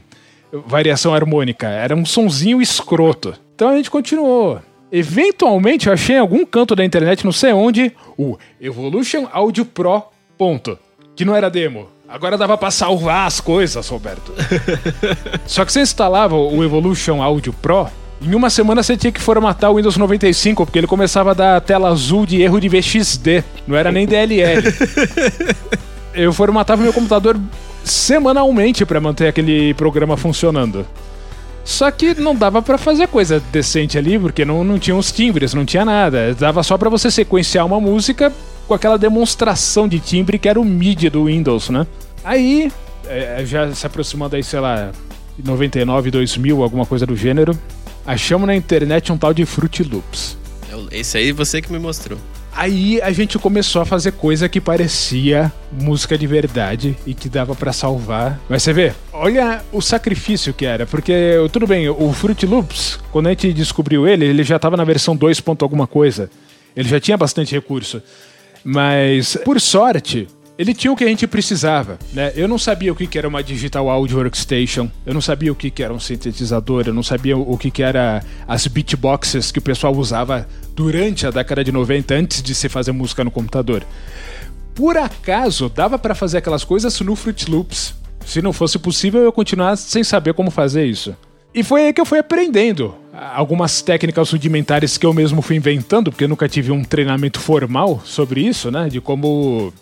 [SPEAKER 3] variação harmônica, era um sonzinho escroto. Então a gente continuou. Eventualmente eu achei em algum canto da internet, não sei onde, o Evolution Audio Pro. Ponto. Que não era demo. Agora dava pra salvar as coisas, Roberto. Só que você instalava o Evolution Audio Pro, em uma semana você tinha que formatar o Windows 95, porque ele começava a dar tela azul de erro de VXD. Não era nem DLL. Eu formatava meu computador semanalmente para manter aquele programa funcionando. Só que não dava para fazer coisa decente ali, porque não, não tinha os timbres, não tinha nada. Dava só para você sequenciar uma música com aquela demonstração de timbre que era o MIDI do Windows, né? Aí, é, já se aproximando aí, sei lá, 99, 2000, alguma coisa do gênero, achamos na internet um tal de Fruit Loops.
[SPEAKER 1] Esse aí você que me mostrou.
[SPEAKER 3] Aí a gente começou a fazer coisa que parecia música de verdade e que dava para salvar. Mas você vê, olha o sacrifício que era, porque tudo bem, o Fruit Loops, quando a gente descobriu ele, ele já tava na versão 2. alguma coisa. Ele já tinha bastante recurso. Mas, por sorte, ele tinha o que a gente precisava, né? Eu não sabia o que era uma Digital Audio Workstation, eu não sabia o que era um sintetizador, eu não sabia o que era as beatboxes que o pessoal usava durante a década de 90 antes de se fazer música no computador. Por acaso, dava para fazer aquelas coisas no Fruit Loops. Se não fosse possível, eu continuar sem saber como fazer isso. E foi aí que eu fui aprendendo algumas técnicas rudimentares que eu mesmo fui inventando, porque nunca tive um treinamento formal sobre isso, né? De como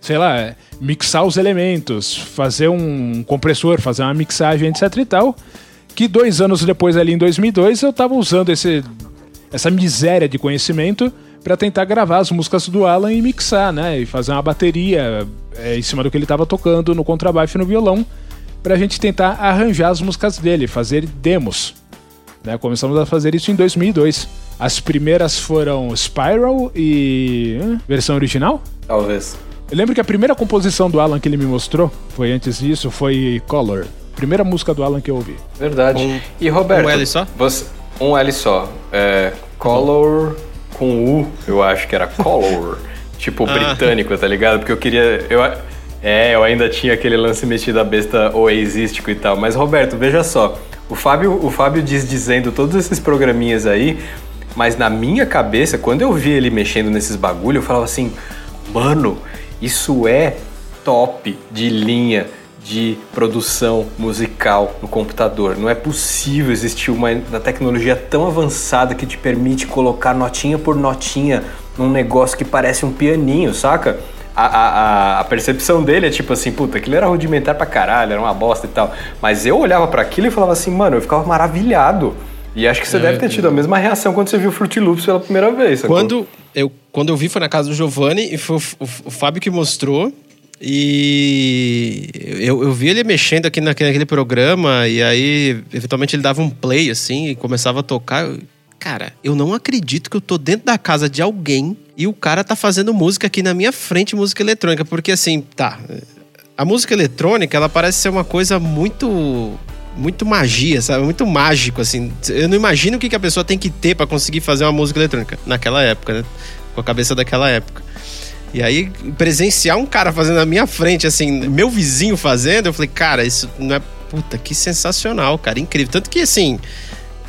[SPEAKER 3] sei lá, mixar os elementos, fazer um compressor, fazer uma mixagem, etc e tal. Que dois anos depois, ali em 2002, eu tava usando esse, essa miséria de conhecimento para tentar gravar as músicas do Alan e mixar, né? E fazer uma bateria é, em cima do que ele tava tocando no contrabaixo e no violão, pra gente tentar arranjar as músicas dele, fazer demos. Né? Começamos a fazer isso em 2002. As primeiras foram Spiral e. versão original?
[SPEAKER 2] Talvez.
[SPEAKER 3] Eu lembro que a primeira composição do Alan que ele me mostrou, foi antes disso, foi Color. Primeira música do Alan que eu ouvi.
[SPEAKER 2] Verdade. Um, e Roberto.
[SPEAKER 1] Um L só?
[SPEAKER 2] Você, um L só. É, color com U, eu acho que era Color. tipo ah. britânico, tá ligado? Porque eu queria. Eu, é, eu ainda tinha aquele lance metido a besta oasístico e tal. Mas, Roberto, veja só. O Fábio, o Fábio diz dizendo todos esses programinhas aí, mas na minha cabeça, quando eu vi ele mexendo nesses bagulho, eu falava assim, mano, isso é top de linha de produção musical no computador. Não é possível existir uma, uma tecnologia tão avançada que te permite colocar notinha por notinha num negócio que parece um pianinho, saca? A, a, a, percepção dele é tipo assim, puta, aquilo era rudimentar pra caralho, era uma bosta e tal. Mas eu olhava para aquilo e falava assim, mano, eu ficava maravilhado. E acho que você é, deve ter tido a mesma reação quando você viu Fruit Loops pela primeira vez.
[SPEAKER 1] Sacou? Quando eu, quando eu vi foi na casa do Giovanni e foi o, o, o Fábio que mostrou. E eu, eu vi ele mexendo aqui naquele programa, e aí, eventualmente, ele dava um play assim e começava a tocar. Cara, eu não acredito que eu tô dentro da casa de alguém e o cara tá fazendo música aqui na minha frente, música eletrônica. Porque assim, tá. A música eletrônica, ela parece ser uma coisa muito muito magia, sabe? Muito mágico, assim. Eu não imagino o que, que a pessoa tem que ter para conseguir fazer uma música eletrônica naquela época, né? Com a cabeça daquela época. E aí, presenciar um cara fazendo na minha frente, assim, meu vizinho fazendo, eu falei, cara, isso não é. Puta, que sensacional, cara, incrível. Tanto que, assim,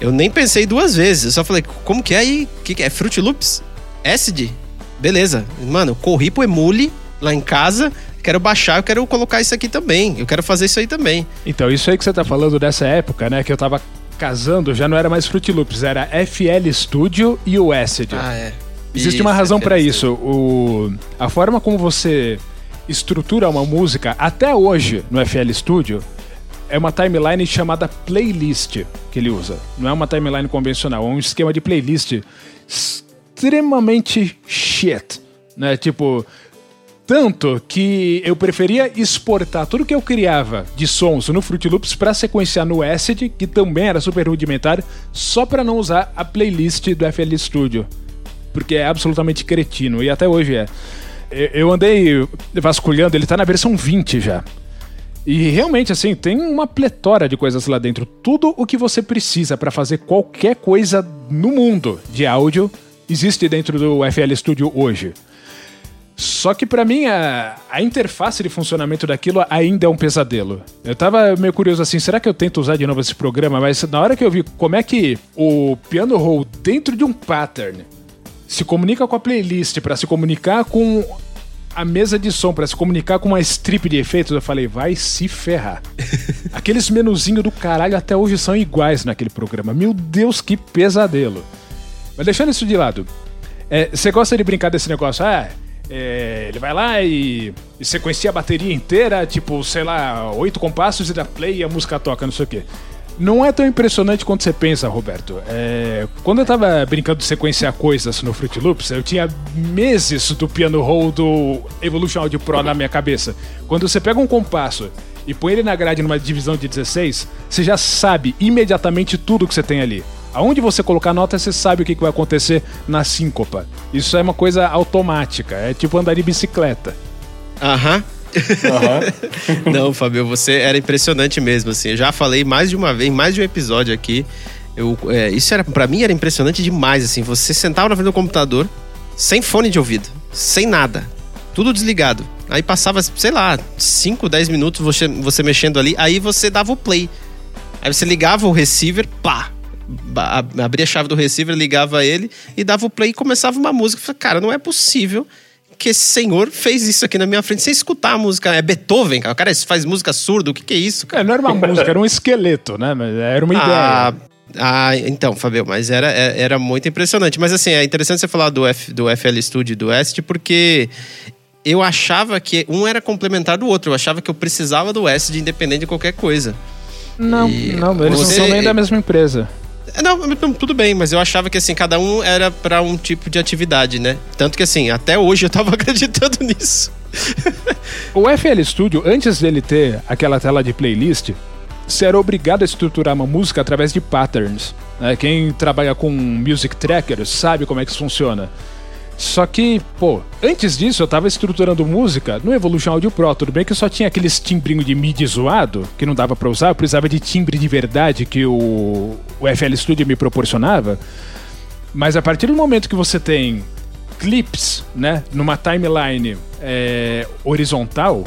[SPEAKER 1] eu nem pensei duas vezes. Eu só falei, como que é aí? O que, que é? Fruit Loops? Acid? Beleza. Mano, eu corri pro Emule lá em casa, quero baixar, eu quero colocar isso aqui também. Eu quero fazer isso aí também.
[SPEAKER 3] Então, isso aí que você tá falando dessa época, né? Que eu tava casando, já não era mais Fruit Loops, era FL Studio e o Acid.
[SPEAKER 1] Ah, é.
[SPEAKER 3] Existe isso, uma razão para isso. O, a forma como você estrutura uma música, até hoje no FL Studio, é uma timeline chamada playlist que ele usa. Não é uma timeline convencional, é um esquema de playlist extremamente shit. Né? Tipo, Tanto que eu preferia exportar tudo que eu criava de sons no Fruit Loops para sequenciar no Acid, que também era super rudimentar, só para não usar a playlist do FL Studio. Porque é absolutamente cretino, e até hoje é. Eu andei vasculhando, ele tá na versão 20 já. E realmente, assim, tem uma pletora de coisas lá dentro. Tudo o que você precisa para fazer qualquer coisa no mundo de áudio existe dentro do FL Studio hoje. Só que para mim a, a, interface de funcionamento daquilo ainda é um pesadelo. Eu tava meio curioso assim, será que eu tento usar de novo esse programa? Mas na hora que eu vi como é que o piano roll dentro de um pattern se comunica com a playlist para se comunicar com a mesa de som para se comunicar com uma strip de efeitos, eu falei, vai se ferrar. Aqueles menuzinhos do caralho até hoje são iguais naquele programa. Meu Deus, que pesadelo. Mas deixando isso de lado, é, você gosta de brincar desse negócio? Ah, é, ele vai lá e, e, sequencia a bateria inteira, tipo, sei lá, oito compassos e dá play e a música toca, não sei o quê. Não é tão impressionante quanto você pensa, Roberto. É, quando eu tava brincando de sequenciar coisas no Fruit Loops, eu tinha meses do piano roll do Evolution Audio Pro na minha cabeça. Quando você pega um compasso e põe ele na grade numa divisão de 16, você já sabe imediatamente tudo que você tem ali. Aonde você colocar nota, você sabe o que vai acontecer na síncopa. Isso é uma coisa automática, é tipo andar de bicicleta.
[SPEAKER 1] Aham. Uhum. Não, Fabio, você era impressionante mesmo, assim. Eu já falei mais de uma vez, mais de um episódio aqui. Eu, é, isso era para mim era impressionante demais, assim. Você sentava na frente do computador, sem fone de ouvido, sem nada, tudo desligado. Aí passava, sei lá, 5, 10 minutos você, você mexendo ali, aí você dava o play. Aí você ligava o receiver, pá, abria a chave do receiver, ligava ele e dava o play e começava uma música. Falei, cara, não é possível que esse senhor fez isso aqui na minha frente sem escutar a música. É Beethoven, cara. O cara faz música surda, o que, que é isso? Cara?
[SPEAKER 3] É, não era uma música, era um esqueleto, né? Era uma
[SPEAKER 1] ah, ideia. Ah, então, Fabio, mas era, é, era muito impressionante. Mas assim, é interessante você falar do, F, do FL Studio e do West, porque eu achava que um era complementar do outro. Eu achava que eu precisava do West de independente de qualquer coisa.
[SPEAKER 3] Não, e não, eles você... não são nem da mesma empresa.
[SPEAKER 1] É, não, tudo bem, mas eu achava que assim, cada um era para um tipo de atividade, né? Tanto que assim, até hoje eu tava acreditando nisso.
[SPEAKER 3] o FL Studio, antes dele ter aquela tela de playlist, você era obrigado a estruturar uma música através de patterns. Né? Quem trabalha com music tracker sabe como é que isso funciona. Só que, pô, antes disso eu tava estruturando música no Evolution Audio Pro. Tudo bem que só tinha aqueles timbrinhos de MIDI zoado, que não dava pra usar, eu precisava de timbre de verdade que o, o FL Studio me proporcionava. Mas a partir do momento que você tem clips, né, numa timeline é, horizontal,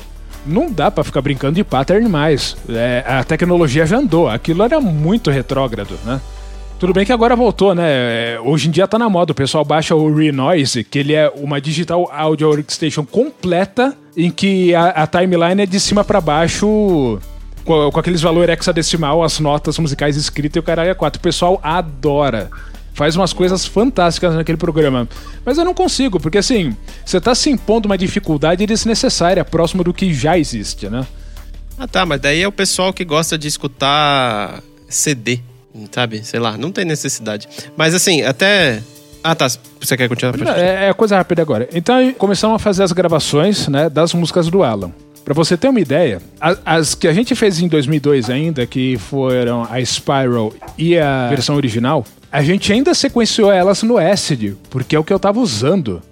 [SPEAKER 3] não dá para ficar brincando de pattern mais. É, a tecnologia já andou, aquilo era muito retrógrado, né? Tudo bem que agora voltou, né? É, hoje em dia tá na moda, o pessoal baixa o Renoise, que ele é uma digital audio workstation completa, em que a, a timeline é de cima para baixo com, com, aqueles valores hexadecimal, as notas musicais escritas e o caralho é 4. O pessoal adora. Faz umas coisas fantásticas naquele programa. Mas eu não consigo, porque assim, você tá se impondo uma dificuldade desnecessária próximo do que já existe, né?
[SPEAKER 1] Ah tá, mas daí é o pessoal que gosta de escutar CD sabe? Sei lá, não tem necessidade. Mas assim, até. Ah, tá. Você quer continuar?
[SPEAKER 3] É, é coisa rápida agora. Então começamos a fazer as gravações né, das músicas do Alan. Para você ter uma ideia, as, as, que a gente fez em 2002 ainda, que foram a Spiral e a versão original, a gente ainda sequenciou elas no Acid, porque é o que eu tava usando.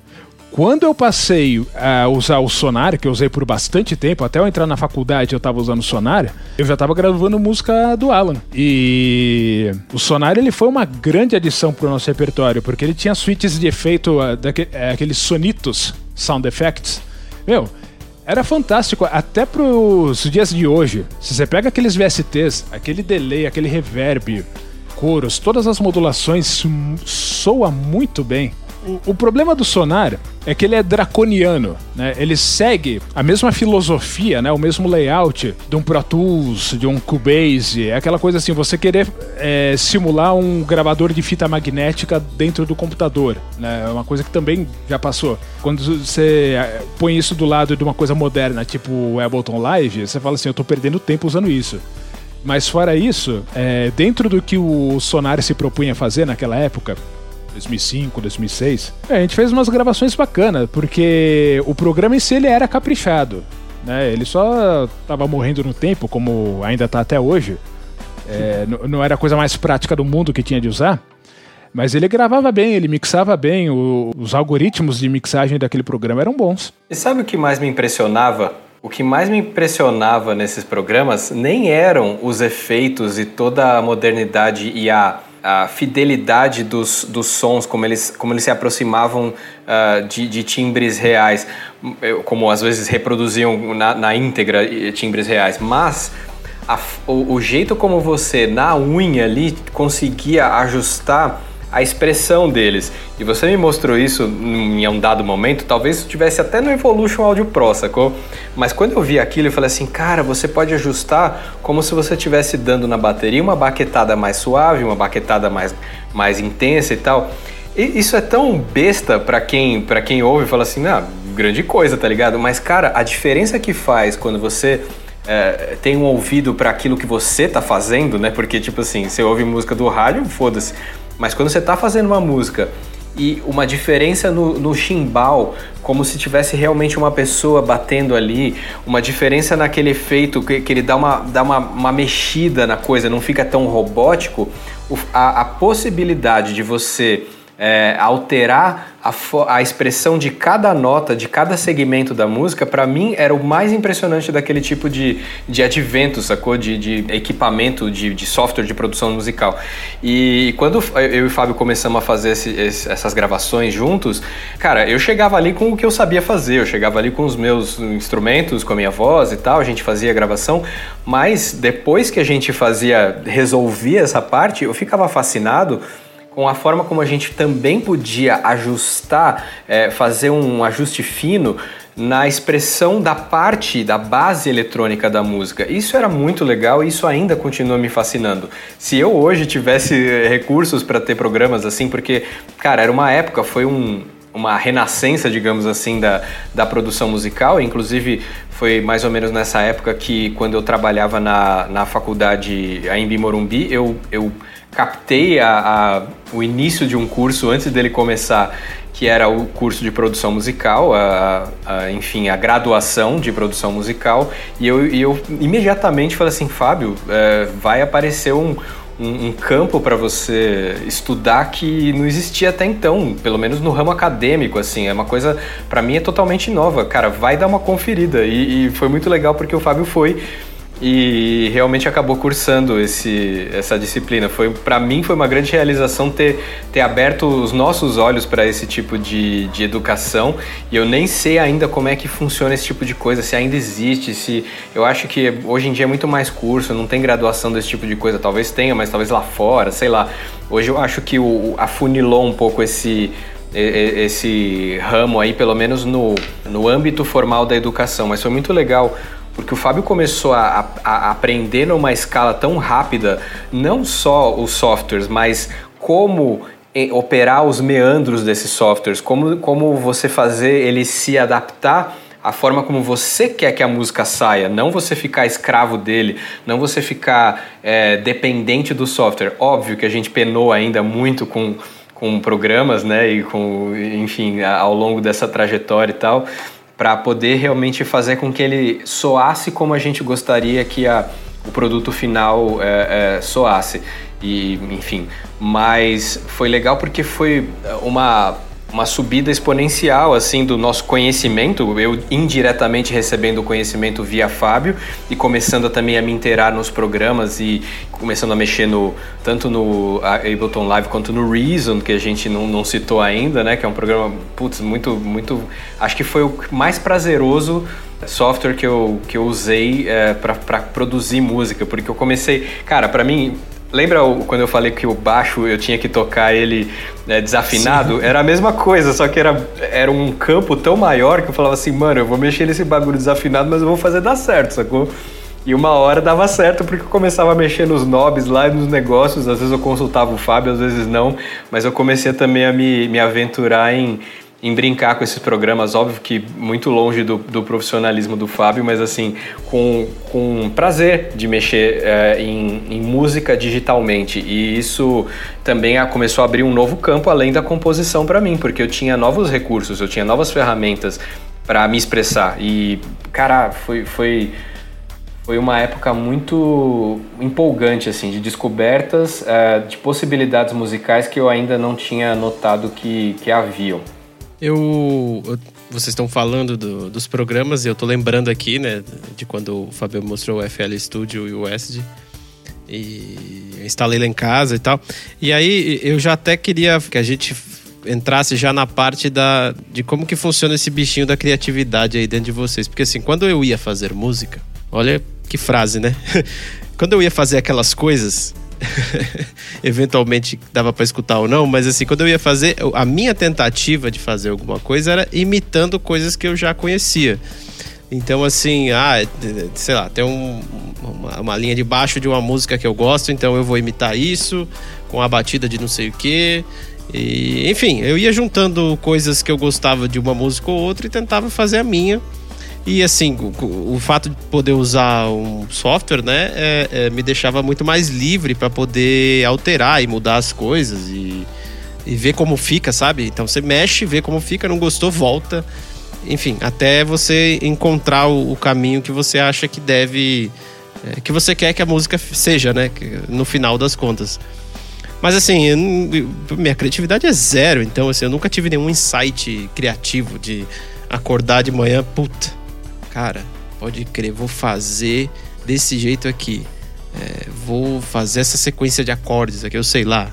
[SPEAKER 3] Quando eu passei a usar o Sonar, que eu usei por bastante tempo, até eu entrar na faculdade eu tava usando o Sonar, eu já tava gravando música do Alan. E o Sonar ele foi uma grande adição pro nosso repertório, porque ele tinha suítes de efeito, uh, é, aqueles sonitos, sound effects. Meu, era fantástico, até pros dias de hoje. Se você pega aqueles VSTs, aquele delay, aquele reverb, coros, todas as modulações soa muito bem. O, problema do Sonar é que ele é draconiano, né? Ele segue a mesma filosofia, né? O mesmo layout de um Pro Tools, de um Cubase, é aquela coisa assim, você querer é, simular um gravador de fita magnética dentro do computador, né? É uma coisa que também já passou. Quando você é, põe isso do lado de uma coisa moderna, tipo o Ableton Live, você fala assim, eu tô perdendo tempo usando isso. Mas fora isso, é, dentro do que o Sonar se propunha fazer naquela época, 2005, 2006. É, a gente fez umas gravações bacanas, porque o programa em si ele era caprichado. Né? Ele só tava morrendo no tempo, como ainda tá até hoje. É, não era a coisa mais prática do mundo que tinha de usar. Mas ele gravava bem, ele mixava bem, o, os algoritmos de mixagem daquele programa eram bons.
[SPEAKER 2] E sabe o que mais me impressionava? O que mais me impressionava nesses programas nem eram os efeitos e toda a modernidade e a, a fidelidade dos, dos sons, como eles, como eles se aproximavam uh, de, de, timbres reais, como às vezes reproduziam na, na íntegra timbres reais, mas a, o, o jeito como você, na unha ali, conseguia ajustar a expressão deles. E você me mostrou isso em um dado momento, talvez tivesse até no Evolution Audio Pro, sacou? Mas quando eu vi aquilo, eu falei assim, cara, você pode ajustar como se você estivesse dando na bateria uma baquetada mais suave, uma baquetada mais, mais intensa e tal. E isso é tão besta para quem, pra quem ouve e fala assim, ah, grande coisa, tá ligado? Mas, cara, a diferença que faz quando você é, tem um ouvido para aquilo que você tá fazendo, né? Porque, tipo assim, você ouve música do rádio, foda-se. Mas quando você está fazendo uma música e uma diferença no, chimbal, como se tivesse realmente uma pessoa batendo ali, uma diferença naquele efeito que, que ele dá, uma, dá uma, uma mexida na coisa, não fica tão robótico, a, a possibilidade de você é, alterar a, a, expressão de cada nota, de cada segmento da música, para mim era o mais impressionante daquele tipo de, de advento, sacou? De, de equipamento, de, de software de produção musical. E quando eu e o Fábio começamos a fazer esse, esse, essas gravações juntos, cara, eu chegava ali com o que eu sabia fazer, eu chegava ali com os meus instrumentos, com a minha voz e tal, a gente fazia a gravação, mas depois que a gente fazia, resolvia essa parte, eu ficava fascinado com a forma como a gente também podia ajustar, é, fazer um ajuste fino na expressão da parte da base eletrônica da música. Isso era muito legal e isso ainda continua me fascinando. Se eu hoje tivesse recursos para ter programas assim, porque, cara, era uma época, foi um, uma renascença, digamos assim, da, da produção musical. Inclusive, foi mais ou menos nessa época que, quando eu trabalhava na, na faculdade em Morumbi, eu, eu captei a, a, o início de um curso antes dele começar, que era o curso de produção musical, a, a enfim, a graduação de produção musical, e eu, e eu imediatamente falei assim, Fábio, é, vai aparecer um, um, um campo para você estudar que não existia até então, pelo menos no ramo acadêmico, assim, é uma coisa, para mim é totalmente nova, cara, vai dar uma conferida, e, e foi muito legal porque o Fábio foi e realmente acabou cursando esse, essa disciplina. Foi para mim foi uma grande realização ter, ter aberto os nossos olhos para esse tipo de, de educação e eu nem sei ainda como é que funciona esse tipo de coisa, se ainda existe, se eu acho que hoje em dia é muito mais curso, não tem graduação desse tipo de coisa, talvez tenha, mas talvez lá fora, sei lá. Hoje eu acho que o, afunilou um pouco esse esse ramo aí, pelo menos no, no âmbito formal da educação, mas foi muito legal porque o Fábio começou a, a, aprender numa escala tão rápida, não só os softwares, mas como operar os meandros desses softwares, como, como você fazer ele se adaptar à forma como você quer que a música saia, não você ficar escravo dele, não você ficar é, dependente do software. Óbvio que a gente penou ainda muito com, com programas, né, e com, enfim, ao longo dessa trajetória e tal, para poder realmente fazer com que ele soasse como a gente gostaria que a, o produto final é, é, soasse. E, enfim, mas foi legal porque foi uma uma subida exponencial assim do nosso conhecimento, eu indiretamente recebendo o conhecimento via Fábio e começando também a me inteirar nos programas e começando a mexer no tanto no Ableton Live quanto no Reason, que a gente não, não citou ainda, né, que é um programa putz, muito muito acho que foi o mais prazeroso software que eu, que eu usei é, para produzir música, porque eu comecei, cara, para mim Lembra o, quando eu falei que o baixo eu tinha que tocar ele né, desafinado? Sim. Era a mesma coisa, só que era, era um campo tão maior que eu falava assim, mano, eu vou mexer nesse bagulho desafinado, mas eu vou fazer dar certo, sacou? E uma hora dava certo porque eu começava a mexer nos knobs lá nos negócios. Às vezes eu consultava o Fábio, às vezes não. Mas eu comecei também a me, me aventurar em, em brincar com esses programas, óbvio que muito longe do, do profissionalismo do Fábio, mas assim, com, com prazer de mexer é, em, em, música digitalmente. E isso também começou a abrir um novo campo além da composição para mim, porque eu tinha novos recursos, eu tinha novas ferramentas para me expressar. E, cara, foi, foi, foi uma época muito empolgante, assim, de descobertas, é, de possibilidades musicais que eu ainda não tinha notado que, que haviam.
[SPEAKER 1] Eu, eu vocês estão falando do, dos programas e eu tô lembrando aqui, né, de quando o Fabio mostrou o FL Studio e o WSD. E instalei lá em casa e tal. E aí eu já até queria que a gente entrasse já na parte da de como que funciona esse bichinho da criatividade aí dentro de vocês, porque assim, quando eu ia fazer música, olha que frase, né? quando eu ia fazer aquelas coisas, eventualmente dava para escutar ou não, mas assim, quando eu ia fazer, a minha tentativa de fazer alguma coisa era imitando coisas que eu já conhecia. Então, assim, ah, sei lá, tem um, uma, uma, linha de baixo de uma música que eu gosto, então eu vou imitar isso com a batida de não sei o quê. E, enfim, eu ia juntando coisas que eu gostava de uma música ou outra e tentava fazer a minha. E assim, o, o, fato de poder usar um software, né, é, é, me deixava muito mais livre para poder alterar e mudar as coisas e, e ver como fica, sabe? Então você mexe, vê como fica, não gostou, volta. Enfim, até você encontrar o, o caminho que você acha que deve. É, que você quer que a música seja, né? No final das contas. Mas assim, eu, minha criatividade é zero, então assim, eu nunca tive nenhum insight criativo de acordar de manhã, puta cara, pode crer, vou fazer desse jeito aqui. É, vou fazer essa sequência de acordes aqui, eu sei lá.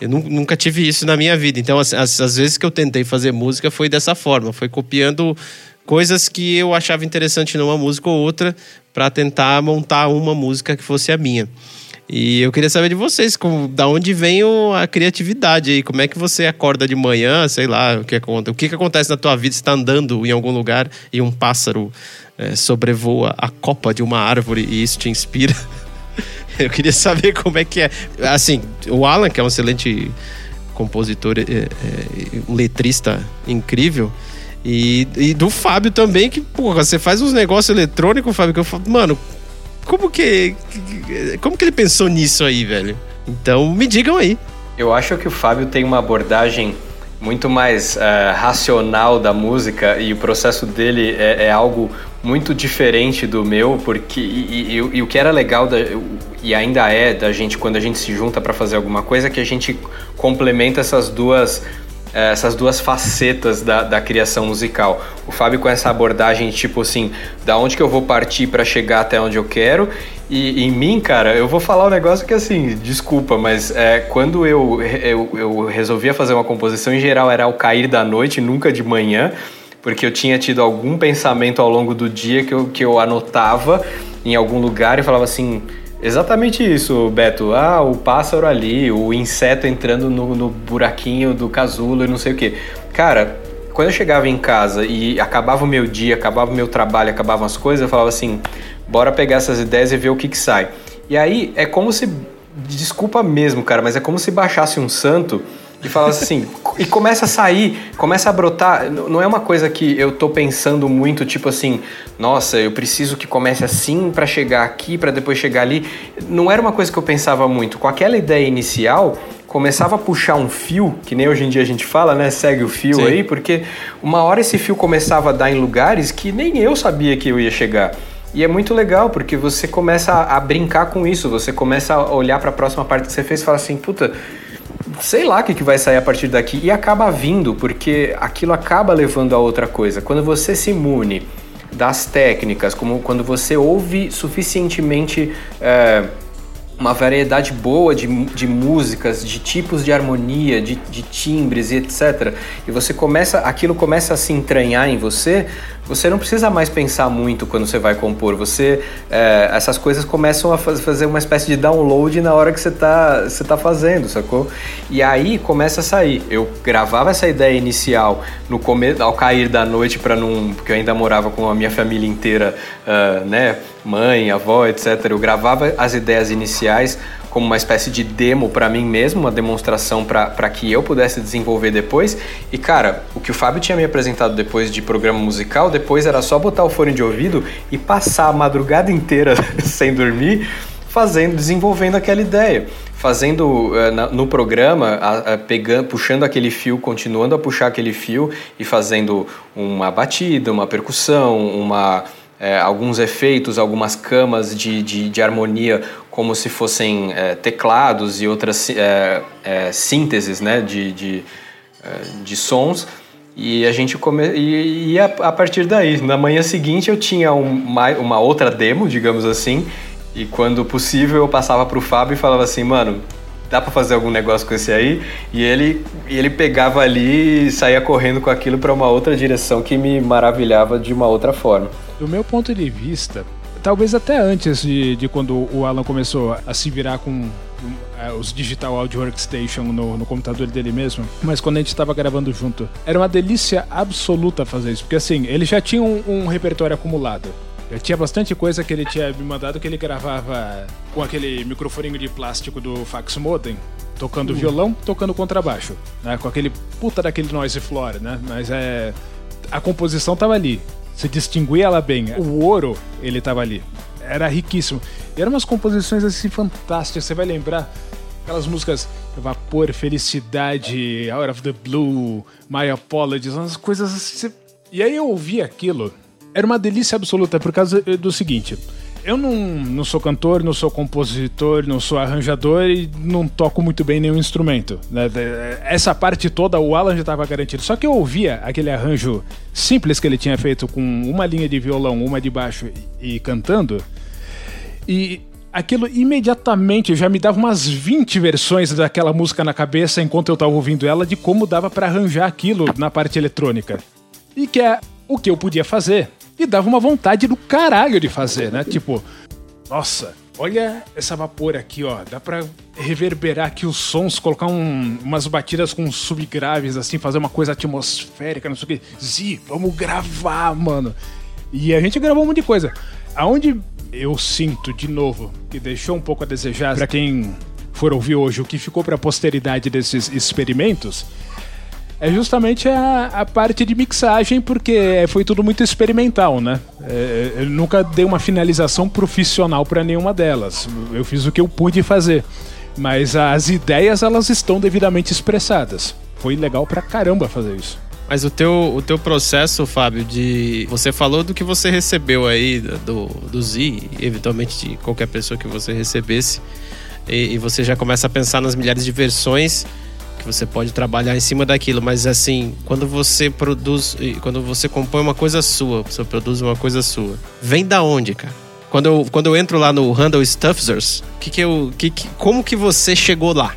[SPEAKER 1] Eu nunca tive isso na minha vida. Então, as, as vezes que eu tentei fazer música foi dessa forma. Foi copiando coisas que eu achava interessante numa música ou outra para tentar montar uma música que fosse a minha. E eu queria saber de vocês, como, da onde vem o, a criatividade aí? Como é que você acorda de manhã, sei lá, o que, o que, que acontece na tua vida? Você está andando em algum lugar e um pássaro é, sobrevoa a copa de uma árvore e isso te inspira? eu queria saber como é que é. Assim, o Alan, que é um excelente compositor, é, é, um letrista incrível, e, e, do Fábio também, que, porra, você faz uns negócios eletrônicos, Fábio, que eu falo, mano, como que. Como que ele pensou nisso aí, velho? Então me digam aí.
[SPEAKER 2] Eu acho que o Fábio tem uma abordagem muito mais uh, racional da música e o processo dele é, é algo muito diferente do meu, porque e, e, e, o que era legal da, e ainda é da gente quando a gente se junta para fazer alguma coisa é que a gente complementa essas duas essas duas facetas da, da criação musical. O Fábio com essa abordagem tipo assim, da onde que eu vou partir para chegar até onde eu quero. E em mim, cara, eu vou falar um negócio que assim, desculpa, mas é, quando eu, eu, eu resolvia fazer uma composição, em geral era ao cair da noite, nunca de manhã, porque eu tinha tido algum pensamento ao longo do dia que eu, que eu anotava em algum lugar e falava assim Exatamente isso, Beto. Ah, o pássaro ali, o inseto entrando no, no buraquinho do casulo e não sei o que. Cara, quando eu chegava em casa e acabava o meu dia, acabava o meu trabalho, acabavam as coisas, eu falava assim: bora pegar essas ideias e ver o que, que sai. E aí é como se. Desculpa mesmo, cara, mas é como se baixasse um santo e falasse assim, e começa a sair, começa a brotar. Não é uma coisa que eu tô pensando muito, tipo assim, nossa, eu preciso que comece assim para chegar aqui, para depois chegar ali. Não era uma coisa que eu pensava muito. Com aquela ideia inicial, começava a puxar um fio, que nem hoje em dia a gente fala, né? Segue o fio Sim. aí, porque uma hora esse fio começava a dar em lugares que nem eu sabia que eu ia chegar. E é muito legal, porque você começa a, a brincar com isso, você começa a olhar para a próxima parte que você fez e fala assim, puta, sei lá o que, que vai sair a partir daqui. E acaba vindo, porque aquilo acaba levando a outra coisa. Quando você se imune das técnicas, como quando você ouve suficientemente. É, uma variedade boa de, de músicas, de tipos de harmonia, de, de timbres e etc. E você começa, aquilo começa a se entranhar em você, você não precisa mais pensar muito quando você vai compor. Você é, essas coisas começam a fazer uma espécie de download na hora que você está você tá fazendo, sacou? E aí começa a sair. Eu gravava essa ideia inicial no ao cair da noite para não, porque eu ainda morava com a minha família inteira, uh, né, mãe, avó, etc. Eu gravava as ideias iniciais como uma espécie de demo para mim mesmo, uma demonstração para que eu pudesse desenvolver depois. E cara, o que o Fábio tinha me apresentado depois de programa musical, depois era só botar o fone de ouvido e passar a madrugada inteira sem dormir fazendo, desenvolvendo aquela ideia, fazendo uh, no programa, pegando, puxando aquele fio, continuando a puxar aquele fio e fazendo uma batida, uma percussão, uma é, alguns efeitos, algumas camas de, de, de harmonia como se fossem é, teclados e outras é, é sínteses né, de, de, é, de, sons. E a gente come... e ia a partir daí. Na manhã seguinte eu tinha uma, uma outra demo, digamos assim, e quando possível eu passava para o Fábio e falava assim, mano, dá para fazer algum negócio com esse aí? E ele, ele pegava ali e saía correndo com aquilo para uma outra direção que me maravilhava de uma outra forma.
[SPEAKER 3] Do meu ponto de vista, talvez até antes de, de quando o Alan começou a se virar com é, os Digital Audio Workstation no, no, computador dele mesmo, mas quando a gente estava gravando junto, era uma delícia absoluta fazer isso, porque assim, ele já tinha um, um repertório acumulado. Eu tinha bastante coisa que ele tinha me mandado que ele gravava com aquele microfoninho de plástico do fax modem, tocando uhum. violão, tocando contrabaixo, né? Com aquele puta daquele noise floor, né? Mas é a composição tava ali. Você distinguia ela bem. O ouro, ele tava ali. Era riquíssimo. E eram umas composições assim fantásticas. Você vai lembrar aquelas músicas Vapor, Felicidade, Out of the Blue, My Apologies, umas coisas assim. E aí eu ouvi aquilo era uma delícia absoluta por causa do seguinte. Eu não, não sou cantor, não sou compositor, não sou arranjador e não toco muito bem nenhum instrumento. Né? Essa parte toda o Alan já estava garantido. Só que eu ouvia aquele arranjo simples que ele tinha feito com uma linha de violão, uma de baixo e, e cantando. E aquilo imediatamente já me dava umas 20 versões daquela música na cabeça enquanto eu estava ouvindo ela de como dava para arranjar aquilo na parte eletrônica. E que é o que eu podia fazer e dava uma vontade do caralho de fazer, né? Tipo, nossa, olha essa vapor aqui, ó. Dá pra reverberar aqui os sons, colocar um, umas batidas com subgraves, assim, fazer uma coisa atmosférica, não sei o que. Zi, vamos gravar, mano. E a gente gravou um monte de coisa. Aonde eu sinto, de novo, que deixou um pouco a desejar para quem for ouvir hoje, o que ficou pra posteridade desses experimentos é justamente a, a parte de mixagem, porque foi tudo muito experimental, né? É, eu nunca dei uma finalização profissional para nenhuma delas. Eu fiz o que eu pude fazer. Mas as ideias, elas estão devidamente expressadas. Foi legal pra caramba fazer isso.
[SPEAKER 1] Mas o teu, o teu processo, Fábio, de. Você falou do que você recebeu aí do, do Z, eventualmente de qualquer pessoa que você recebesse, e, e você já começa a pensar nas milhares de versões você pode trabalhar em cima daquilo, mas assim, quando você produz, quando você compõe uma coisa sua, você produz uma coisa sua, vem da onde, cara? Quando eu, quando eu entro lá no Handle Stuffzers, que que eu, que, que, como que você chegou lá?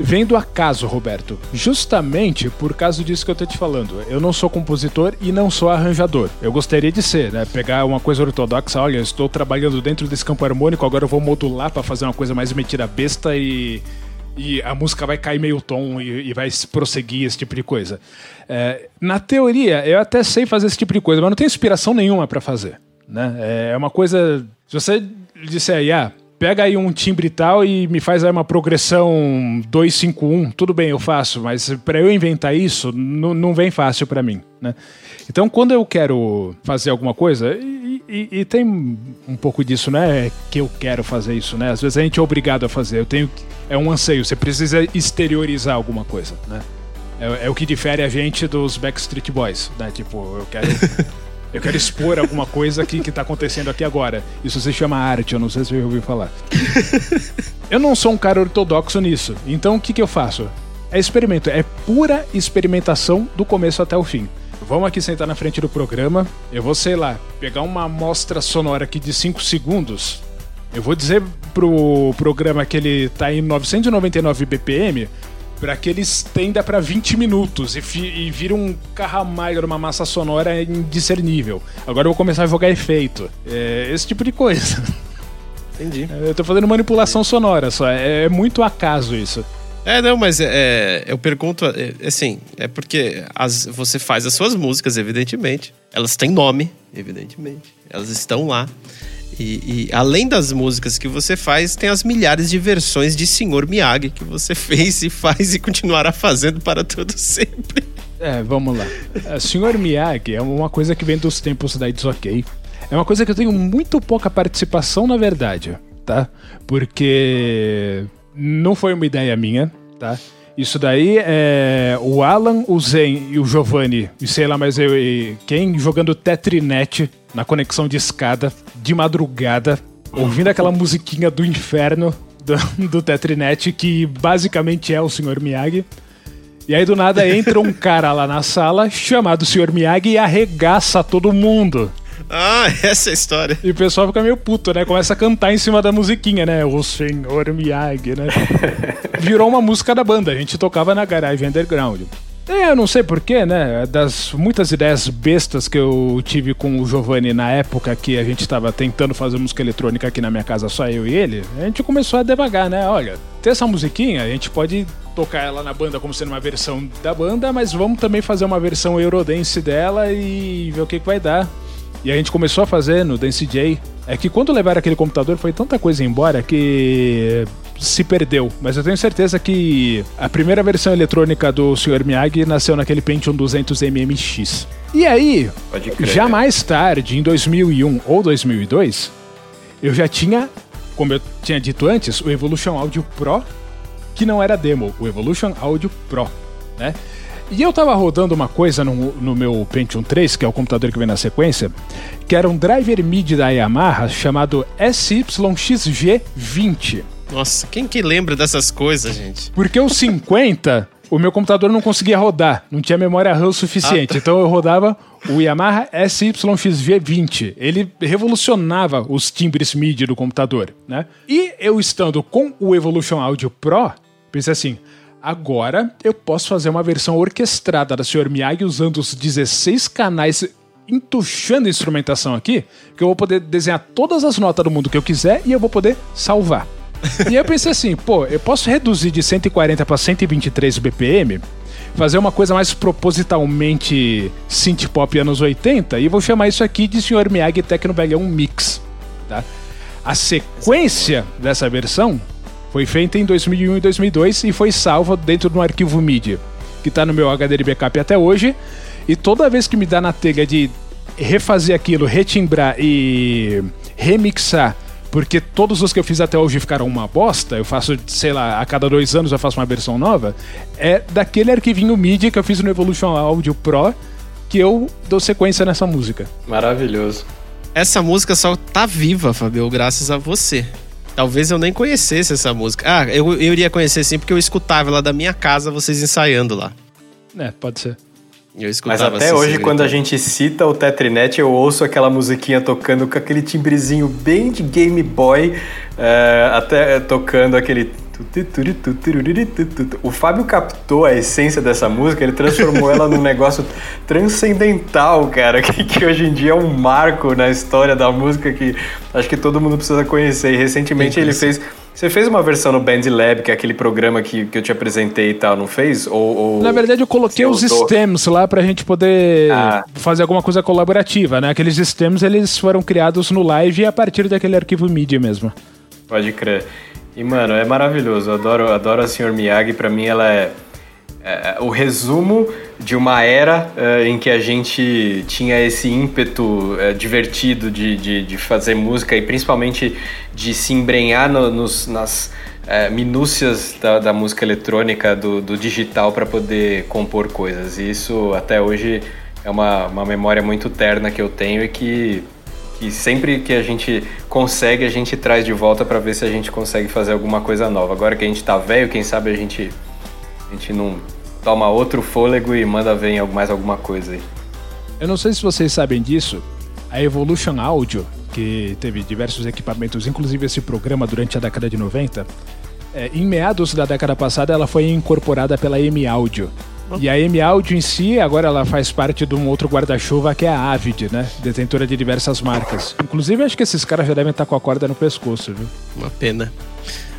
[SPEAKER 3] Vem do acaso, Roberto. Justamente por causa disso que eu tô te falando. Eu não sou compositor e não sou arranjador. Eu gostaria de ser, né? Pegar uma coisa ortodoxa, olha, eu estou trabalhando dentro desse campo harmônico, agora eu vou modular para fazer uma coisa mais metida besta e e a música vai cair meio tom e, e vai prosseguir, esse tipo de coisa. É, na teoria, eu até sei fazer esse tipo de coisa, mas não tenho inspiração nenhuma para fazer. Né? É uma coisa. Se você disser aí, ah, pega aí um timbre tal e me faz aí uma progressão 251, tudo bem, eu faço, mas para eu inventar isso, não vem fácil para mim. Né? Então, quando eu quero fazer alguma coisa, e, e, e, tem um pouco disso, né? Que eu quero fazer isso, né? Às vezes a gente é obrigado a fazer. Eu tenho, é um anseio. Você precisa exteriorizar alguma coisa, né? É, é o que difere a gente dos Backstreet Boys, né? Tipo, eu quero Eu quero expor alguma coisa aqui que tá acontecendo aqui agora. Isso se chama arte, eu não sei se você já ouviu falar. eu não sou um cara ortodoxo nisso. Então o que, que eu faço? É experimento, é pura experimentação do começo até o fim. Vamos aqui sentar na frente do programa. Eu vou, sei lá, pegar uma amostra sonora aqui de 5 segundos. Eu vou dizer pro programa que ele tá em 999 BPM para que ele estenda para 20 minutos e, e vira um carramalho uma massa sonora indiscernível. Agora eu vou começar a jogar efeito. É, esse tipo de coisa.
[SPEAKER 1] Entendi.
[SPEAKER 3] Eu tô fazendo manipulação sonora só. É, é muito acaso isso.
[SPEAKER 1] É, não, mas é, é eu pergunto, é, assim, é porque as, você faz as suas músicas, evidentemente. Elas têm nome, evidentemente. Elas estão lá. E, e, além das músicas que você faz, tem as milhares de versões de Senhor Miyagi que você fez e faz e continuará fazendo para todo sempre.
[SPEAKER 3] É, vamos lá. É, Senhor Miyagi é uma coisa que vem dos tempos da It's OK. É uma coisa que eu tenho muito pouca participação, na verdade, tá? Porque não foi uma ideia minha, tá? Isso daí é o Alan, o Zen e o Giovanni, e sei lá mais eu e quem, jogando Tetrinet na conexão de escada, de madrugada, ouvindo aquela musiquinha do inferno do, do Tetrinet, que basicamente é o Sr. Miyagi. E aí do nada entra um cara lá na sala chamado Sr. Miyagi e arregaça todo mundo.
[SPEAKER 1] Ah, essa é a história.
[SPEAKER 3] E o pessoal fica meio puto, né? Começa a cantar em cima da musiquinha, né? O Senhor Miyagi, né? Virou uma música da banda. A gente tocava na garagem underground. É, eu não sei porquê, né? Das muitas ideias bestas que eu tive com o Giovanni na época que a gente estava tentando fazer música eletrônica aqui na minha casa, só eu e ele, a gente começou a devagar, né? Olha, tem essa musiquinha, a gente pode tocar ela na banda como sendo uma versão da banda, mas vamos também fazer uma versão Eurodance dela e ver o que, que vai dar e a gente começou a fazer no Dance J, é que quando levaram aquele computador foi tanta coisa embora que se perdeu. Mas eu tenho certeza que a primeira versão eletrônica do Sr. Miyagi nasceu naquele Pentium 200 MMX. E aí, já mais tarde, em 2001 ou 2002, eu já tinha, como eu tinha dito antes, o Evolution Audio Pro, que não era demo, o Evolution Audio Pro, né? E eu tava rodando uma coisa no, no, meu Pentium 3, que é o computador que vem na sequência, que era um driver MIDI da Yamaha chamado SYXG20.
[SPEAKER 1] Nossa, quem que lembra dessas coisas, gente?
[SPEAKER 3] Porque o 50, o meu computador não conseguia rodar, não tinha memória RAM suficiente. Ah, tá. Então eu rodava o Yamaha SYXG20. Ele revolucionava os timbres MIDI do computador, né? E eu estando com o Evolution Audio Pro, pensei assim, Agora eu posso fazer uma versão orquestrada da Sr. Miyagi usando os 16 canais entuchando a instrumentação aqui, que eu vou poder desenhar todas as notas do mundo que eu quiser e eu vou poder salvar. e eu pensei assim, pô, eu posso reduzir de 140 para 123 BPM, fazer uma coisa mais propositalmente synth pop anos 80 e vou chamar isso aqui de Sr. Miyagi Tecno Bagão Mix, tá? A sequência dessa versão foi feita em 2001 e 2002 e foi salva dentro de um arquivo MIDI, que está no meu HD de backup até hoje. E toda vez que me dá na telha de refazer aquilo, retimbrar e remixar, porque todos os que eu fiz até hoje ficaram uma bosta, eu faço, sei lá, a cada dois anos eu faço uma versão nova, é daquele arquivinho MIDI que eu fiz no Evolution Audio Pro que eu dou sequência nessa música.
[SPEAKER 2] Maravilhoso.
[SPEAKER 1] Essa música só tá viva, Fabio, graças a você. Talvez eu nem conhecesse essa música. Ah, eu, eu iria conhecer sim, porque eu escutava lá da minha casa vocês ensaiando lá.
[SPEAKER 3] É, pode ser.
[SPEAKER 2] Eu Mas até hoje, quando a gente cita o Tetrinet, eu ouço aquela musiquinha tocando com aquele timbrezinho bem de Game Boy, uh, até tocando aquele o Fábio captou a essência dessa música, ele transformou ela num negócio transcendental, cara, que, que, hoje em dia é um marco na história da música que acho que todo mundo precisa conhecer. E recentemente ele fez. Você fez uma versão no Band Lab, que é aquele programa que, que eu te apresentei e tal, não fez? Ou, ou
[SPEAKER 3] Na verdade, eu coloquei os stems lá pra gente poder ah. fazer alguma coisa colaborativa, né? Aqueles stems, eles foram criados no live a partir daquele arquivo MIDI mesmo.
[SPEAKER 2] Pode crer. E, mano, é maravilhoso. Eu adoro, adoro a Sr. Miyagi. Pra mim, ela é, é, o resumo de uma era é, em que a gente tinha esse ímpeto é, divertido de, de, de, fazer música e principalmente de se embrenhar no, nos, nas é, minúcias da, da, música eletrônica, do, do digital, para poder compor coisas. E isso, até hoje, é uma, uma memória muito terna que eu tenho e que que sempre que a gente consegue, a gente traz de volta para ver se a gente consegue fazer alguma coisa nova. Agora que a gente tá velho, quem sabe a gente, a gente não toma outro fôlego e manda ver em mais alguma coisa aí.
[SPEAKER 3] Eu não sei se vocês sabem disso, a Evolution Audio, que teve diversos equipamentos, inclusive esse programa durante a década de 90, é, em meados da década passada, ela foi incorporada pela M Audio. E a M Audio em si, agora ela faz parte de um outro guarda-chuva que é a Avid, né? Detentora de diversas marcas. Inclusive, acho que esses caras já devem estar com a corda no pescoço, viu?
[SPEAKER 1] Uma pena.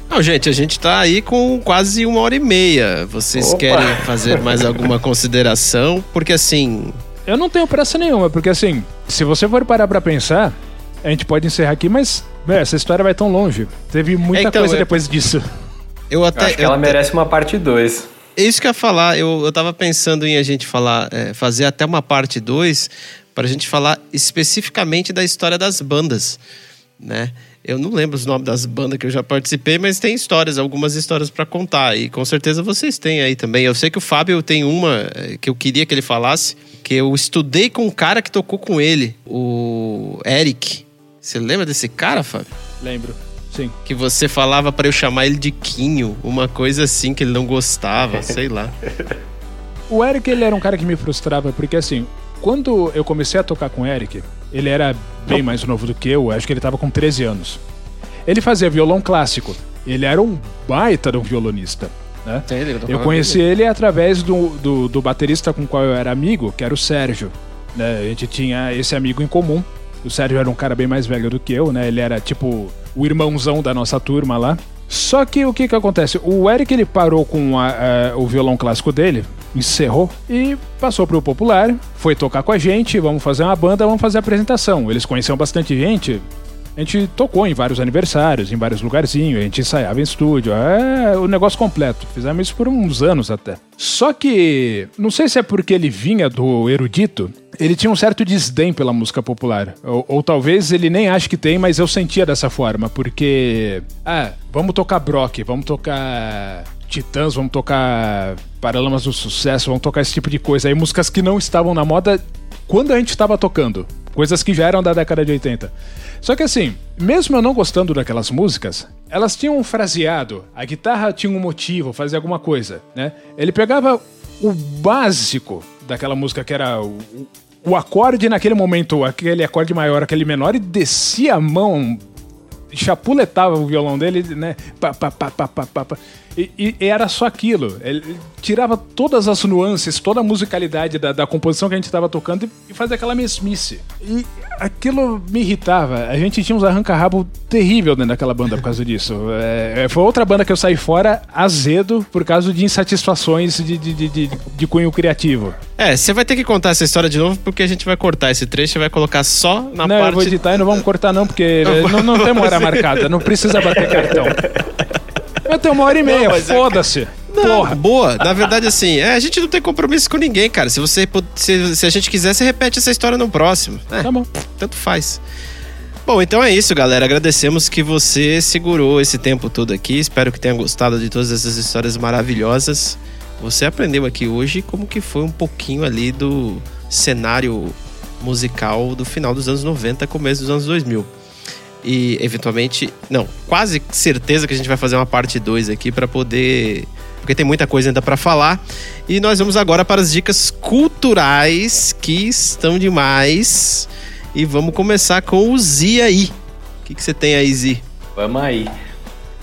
[SPEAKER 1] Não, gente, a gente tá aí com quase uma hora e meia. Vocês
[SPEAKER 2] Opa.
[SPEAKER 1] querem fazer mais alguma consideração? Porque assim.
[SPEAKER 3] Eu não tenho pressa nenhuma, porque assim, se você for parar pra pensar, a gente pode encerrar aqui, mas essa história vai tão longe. Teve muita
[SPEAKER 1] Então,
[SPEAKER 3] coisa
[SPEAKER 1] é-
[SPEAKER 3] depois disso.
[SPEAKER 1] Eu
[SPEAKER 2] Eu
[SPEAKER 1] até.
[SPEAKER 2] acho que
[SPEAKER 1] eu
[SPEAKER 2] ela
[SPEAKER 1] até-
[SPEAKER 2] merece uma parte 2.
[SPEAKER 1] É isso que eu ia falar. Eu, eu tava pensando em a gente falar, é, fazer até uma parte 2 para a gente falar especificamente da história das bandas, né? Eu não lembro os nomes das bandas que eu já participei, mas tem histórias, algumas histórias para contar e com certeza vocês têm aí também. Eu sei que o Fábio tem uma é, que eu queria que ele falasse, que eu estudei com um cara que tocou com ele, o Eric. Você lembra desse cara, Fábio?
[SPEAKER 3] Lembro. Sim.
[SPEAKER 1] Que você falava para eu chamar ele de Quinho, uma coisa assim que ele não gostava, sei lá.
[SPEAKER 3] O Eric, ele era um cara que me frustrava, porque assim, quando eu comecei a tocar com o Eric, ele era bem mais novo do que eu, acho que ele tava com 13 anos. Ele fazia violão clássico. Ele era um baita de um violonista, né? Eu conheci ele através do, do, do baterista com o qual eu era amigo, que era o Sérgio. Né? A gente tinha esse amigo em comum. O Sérgio era um cara bem mais velho do que eu, né? Ele era tipo o irmãozão da nossa turma lá. Só que o que que acontece? O Eric ele parou com a- a- o violão clássico dele, encerrou e passou pro popular, foi tocar com a gente, vamos fazer uma banda, vamos fazer a apresentação. Eles conheciam bastante gente, a gente tocou em vários aniversários, em vários lugarzinhos, a gente ensaiava em estúdio, é o negócio completo. Fizemos isso por uns anos até. Só que, não sei se é porque ele vinha do erudito, ele tinha um certo desdém pela música popular. Ou, ou talvez ele nem ache que tem, mas eu sentia dessa forma, porque. Ah, vamos tocar Brock, vamos tocar. Titãs, vamos tocar Paralamas do Sucesso, vamos tocar esse tipo de coisa. Aí músicas que não estavam na moda quando a gente estava tocando. Coisas que já eram da década de 80. Só que assim, mesmo eu não gostando daquelas músicas, elas tinham um fraseado, a guitarra tinha um motivo, fazia alguma coisa, né? Ele pegava o básico daquela música que era o, o acorde naquele momento, aquele acorde maior, aquele menor, e descia a mão chapuletava o violão dele, né? Pá, pá, pá, pá, pá, pá, pá. E, e- era só aquilo. Ele tirava todas as nuances, toda a musicalidade da, da composição que a gente estava tocando e, e fazia aquela mesmice. E aquilo me irritava. A gente tinha uns arranca-rabo terrível dentro daquela banda por causa disso. É, foi outra banda que eu saí fora azedo por causa de insatisfações de, de, de, de, de cunho criativo.
[SPEAKER 1] É, você vai ter que contar essa história de novo porque a gente vai cortar esse trecho e vai colocar só na
[SPEAKER 3] não, eu
[SPEAKER 1] parte.
[SPEAKER 3] vou editar e não vamos cortar não, porque não, não temos hora marcada, não precisa bater cartão. Eu tenho uma hora e meia,
[SPEAKER 1] é-
[SPEAKER 3] foda-se.
[SPEAKER 1] Não,
[SPEAKER 3] Porra.
[SPEAKER 1] boa. Na verdade, assim, é, a gente não tem compromisso com ninguém, cara. Se você se, se a gente quiser, você repete essa história no próximo. É,
[SPEAKER 3] Tá bom.
[SPEAKER 1] tanto faz. Bom, então é isso, galera. Agradecemos que você segurou esse tempo todo aqui. Espero que tenha gostado de todas essas histórias maravilhosas. Você aprendeu aqui hoje como que foi um pouquinho ali do cenário musical do final dos anos 90, começo dos anos 2000. E eventualmente, não, quase certeza que a gente vai fazer uma parte 2 aqui para poder, porque tem muita coisa ainda para falar. E nós vamos agora para as dicas culturais que estão demais. E vamos começar com o Zi aí. O que, que você tem aí, Zi?
[SPEAKER 2] Vamos aí.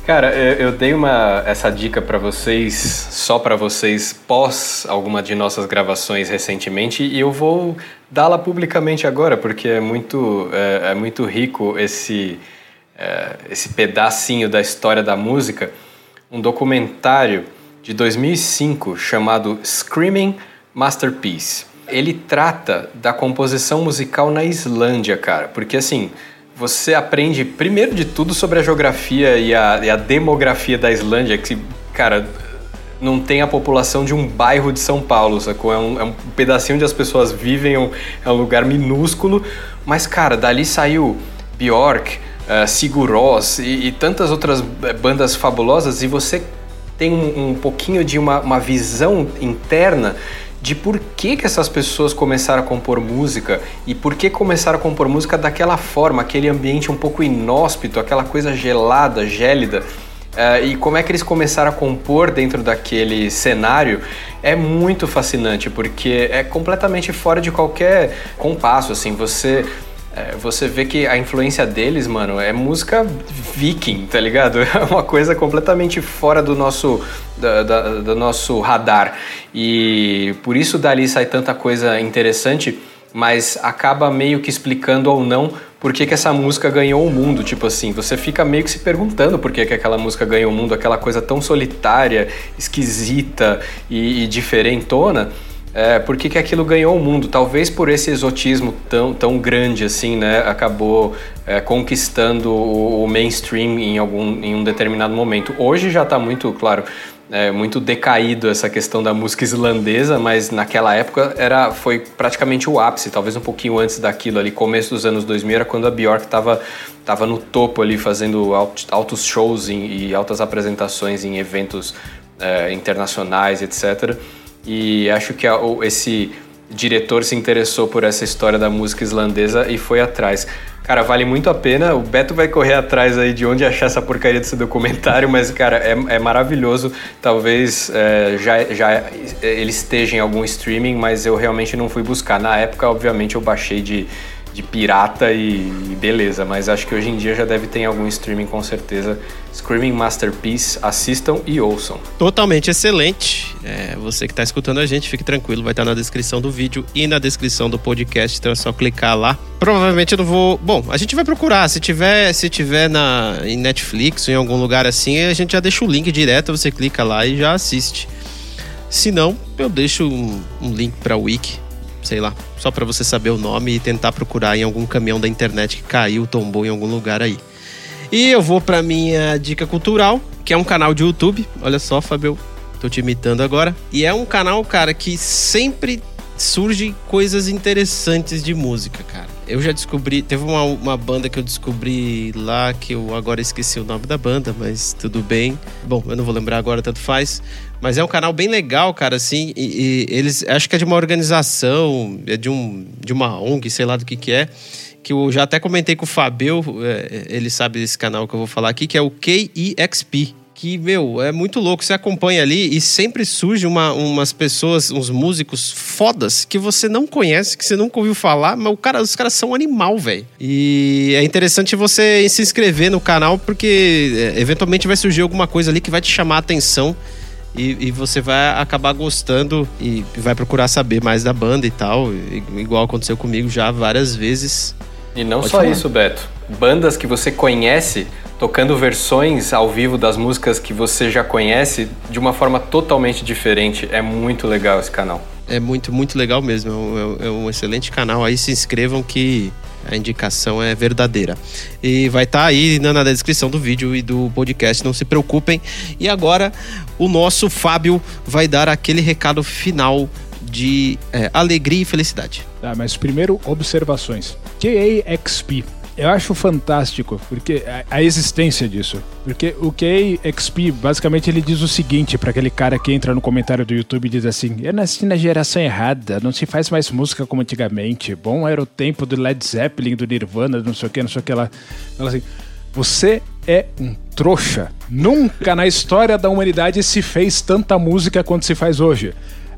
[SPEAKER 2] Cara, eu, eu dei uma, essa dica pra vocês, só pra vocês, pós alguma de nossas gravações recentemente, e eu vou dá-la publicamente agora, porque é muito, é, é muito rico esse, é, esse pedacinho da história da música. Um documentário de 2005 chamado Screaming Masterpiece. Ele trata da composição musical na Islândia, cara, porque assim você aprende, primeiro de tudo, sobre a geografia e a, e a demografia da Islândia, que, cara, não tem a população de um bairro de São Paulo, sacou? É um, é um pedacinho onde as pessoas vivem, é um, é um lugar minúsculo, mas, cara, dali saiu Bjork, uh, Sigur Rós e, e tantas outras eh, bandas fabulosas, e você tem um, um pouquinho de uma, uma visão interna de por que, que essas pessoas começaram a compor música e por que começaram a compor música daquela forma, aquele ambiente um pouco inóspito, aquela coisa gelada, gélida. Eh, e como é que eles começaram a compor dentro daquele cenário é muito fascinante, porque é completamente fora de qualquer compasso, assim, você é, você vê que a influência deles, mano, é música viking, tá ligado? É uma coisa completamente fora do nosso, da, da, do nosso radar. E por isso dali sai tanta coisa interessante, mas acaba meio que explicando ou não por que, que essa música ganhou o mundo. Tipo assim, você fica meio que se perguntando por que, que aquela música ganhou o mundo, aquela coisa tão solitária, esquisita e, e diferentona é, por que, que aquilo ganhou o mundo. Talvez por esse exotismo tão, tão grande assim, né? Acabou é, conquistando o, o, mainstream em, algum, em um determinado momento. Hoje já está muito, claro, é, muito decaído essa questão da música islandesa, mas naquela época era, foi praticamente o ápice, talvez um pouquinho antes daquilo ali, começo dos anos 2000, era quando a Bjork estava tava no topo ali, fazendo altos shows e altas apresentações em eventos é, internacionais, etc., e acho que a, esse diretor se interessou por essa história da música islandesa e foi atrás. Cara, vale muito a pena. O Beto vai correr atrás aí de onde achar essa porcaria desse documentário, mas, cara, é, é maravilhoso. Talvez é, já, já ele esteja em algum streaming, mas eu realmente não fui buscar. Na época, obviamente, eu baixei de de pirata e, beleza, mas acho que hoje em dia já deve ter algum streaming com certeza. Screaming Masterpiece, assistam e ouçam.
[SPEAKER 1] Totalmente excelente. É, você que está escutando a gente, fique tranquilo, vai estar tá na descrição do vídeo e na descrição do podcast, então é só clicar lá. Provavelmente eu não vou. Bom, a gente vai procurar. Se tiver, se tiver na em Netflix ou em algum lugar assim, a gente já deixa o link direto, você clica lá e já assiste. Se não, eu deixo um, um link para o Wiki sei lá, só para você saber o nome e tentar procurar em algum caminhão da internet que caiu, tombou em algum lugar aí. E eu vou para minha dica cultural, que é um canal de YouTube. Olha só, Fabio, tô te imitando agora. E é um canal, cara, que sempre surge coisas interessantes de música, cara. Eu já descobri, teve uma, uma banda que eu descobri lá que eu agora esqueci o nome da banda, mas tudo bem. Bom, eu não vou lembrar agora, tanto faz. Mas é um canal bem legal, cara, assim. E, e, eles. Acho que é de uma organização, é de, um, de uma ONG, sei lá do que que é. Que eu já até comentei com o Fabio, é, ele sabe desse canal que eu vou falar aqui, que é o KEXP. Que, meu, é muito louco. Você acompanha ali e sempre surge uma, umas pessoas, uns músicos fodas que você não conhece, que você nunca ouviu falar, mas o cara, os caras são animal, velho. E é interessante você se inscrever no canal, porque é, eventualmente vai surgir alguma coisa ali que vai te chamar a atenção e, e, você vai acabar gostando e vai procurar saber mais da banda e tal, igual aconteceu comigo já várias vezes.
[SPEAKER 2] E não Pode só falar. isso, Beto. Bandas que você conhece tocando versões ao vivo das músicas que você já conhece de uma forma totalmente diferente. É muito legal esse canal.
[SPEAKER 1] É muito, muito legal mesmo. É um, é um excelente canal. Aí se inscrevam que a indicação é verdadeira. E vai estar tá aí na, descrição do vídeo e do podcast, não se preocupem. E agora o nosso Fábio vai dar aquele recado final de é, alegria e felicidade.
[SPEAKER 3] Tá, mas primeiro observações. KAXP eu acho fantástico porque a, a, existência disso. Porque o KXP, basicamente, ele diz o seguinte para aquele cara que entra no comentário do YouTube e diz assim: Eu nasci na geração errada, não se faz mais música como antigamente. Bom era o tempo do Led Zeppelin, do Nirvana, não sei o que, não sei o que lá. Fala assim: Você é um trouxa. Nunca na história da humanidade se fez tanta música quanto se faz hoje.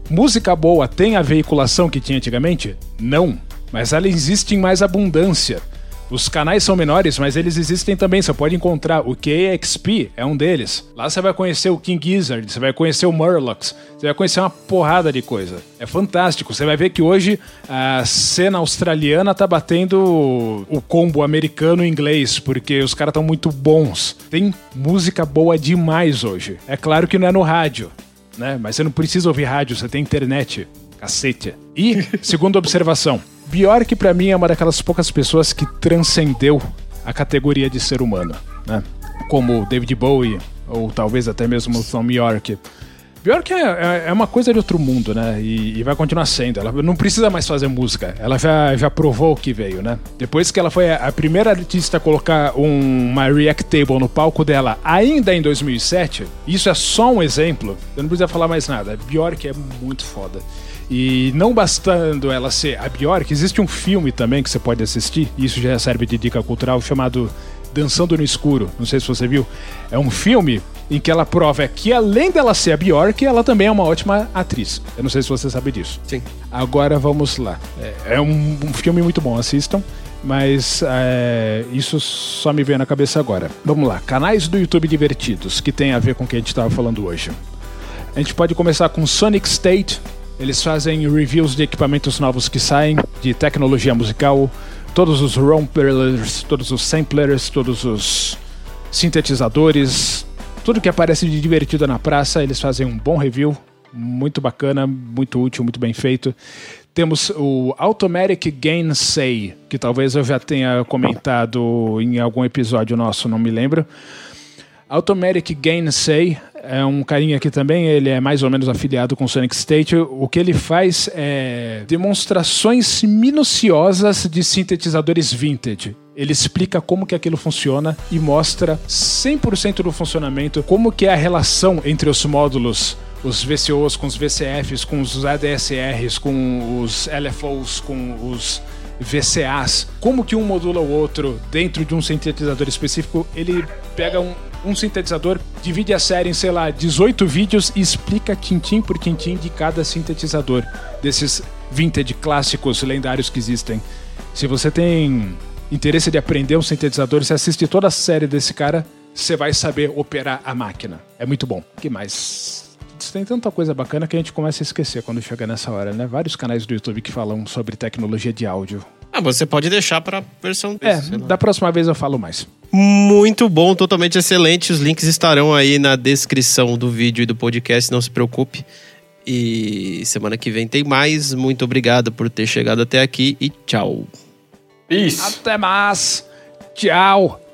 [SPEAKER 3] Música boa tem a veiculação que tinha antigamente? Não. Mas ela existe em mais abundância. Os canais são menores, mas eles existem também. Você pode encontrar o KXP, é um deles. Lá você vai conhecer o King Gizzard, você vai conhecer o Murlocs, você vai conhecer uma porrada de coisa. É fantástico. Você vai ver que hoje a cena australiana tá batendo o combo americano e inglês, porque os caras estão muito bons. Tem música boa demais hoje. É claro que não é no rádio, né? Mas você não precisa ouvir rádio, você tem internet. Cacete. E, segunda observação, Bjork para mim é uma daquelas poucas pessoas que transcendeu a categoria de ser humano, né? Como David Bowie ou talvez até mesmo Tom York. Bjork é, é, é, uma coisa de outro mundo, né? E, e, vai continuar sendo. Ela não precisa mais fazer música. Ela já, já provou o que veio, né? Depois que ela foi a primeira artista a colocar um, uma Reactable no palco dela, ainda em 2007, isso é só um exemplo. Eu não precisa falar mais nada. Bjork é muito foda. E não bastando ela ser a Bjork, existe um filme também que você pode assistir, e isso já serve de dica cultural, chamado Dançando no Escuro. Não sei se você viu. É um filme em que ela prova que além dela ser a Bjork, ela também é uma ótima atriz. Eu não sei se você sabe disso.
[SPEAKER 1] Sim.
[SPEAKER 3] Agora vamos lá. É, é um, um filme muito bom, assistam. Mas é, isso só me veio na cabeça agora. Vamos lá, canais do YouTube divertidos que tem a ver com o que a gente estava falando hoje. A gente pode começar com Sonic State. Eles fazem reviews de equipamentos novos que saem, de tecnologia musical, todos os rompers, todos os samplers, todos os sintetizadores, tudo que aparece de divertido na praça, eles fazem um bom review, muito bacana, muito útil, muito bem feito. Temos o Automatic Gainsay, que talvez eu já tenha comentado em algum episódio nosso, não me lembro. Automatic Gainsay é um carinha aqui também, ele é mais ou menos afiliado com Sonic State. O que ele faz é demonstrações minuciosas de sintetizadores vintage. Ele explica como que aquilo funciona e mostra 100% do funcionamento, como que é a relação entre os módulos os VCOs com os VCFs, com os ADSRs, com os LFOs, com os VCAs, como que um modula o outro dentro de um sintetizador específico, ele pega um, um sintetizador, divide a série em, sei lá, 18 vídeos e explica tintim por tintim de cada sintetizador desses vintage clássicos lendários que existem. Se você tem interesse de aprender um sintetizador, você assiste toda a série desse cara, você vai saber operar a máquina. É muito bom. O que mais? tem tanta coisa bacana que a gente começa a esquecer quando chega nessa hora, né? Vários canais do YouTube que falam sobre tecnologia de áudio.
[SPEAKER 1] Ah, você pode deixar para versão
[SPEAKER 3] É, da próxima vez eu falo mais.
[SPEAKER 1] Muito bom, totalmente excelente. Os links estarão aí na descrição do vídeo e do podcast, não se preocupe. E semana que vem tem mais. Muito obrigado por ter chegado até aqui e tchau.
[SPEAKER 3] Peace. Até mais. Tchau.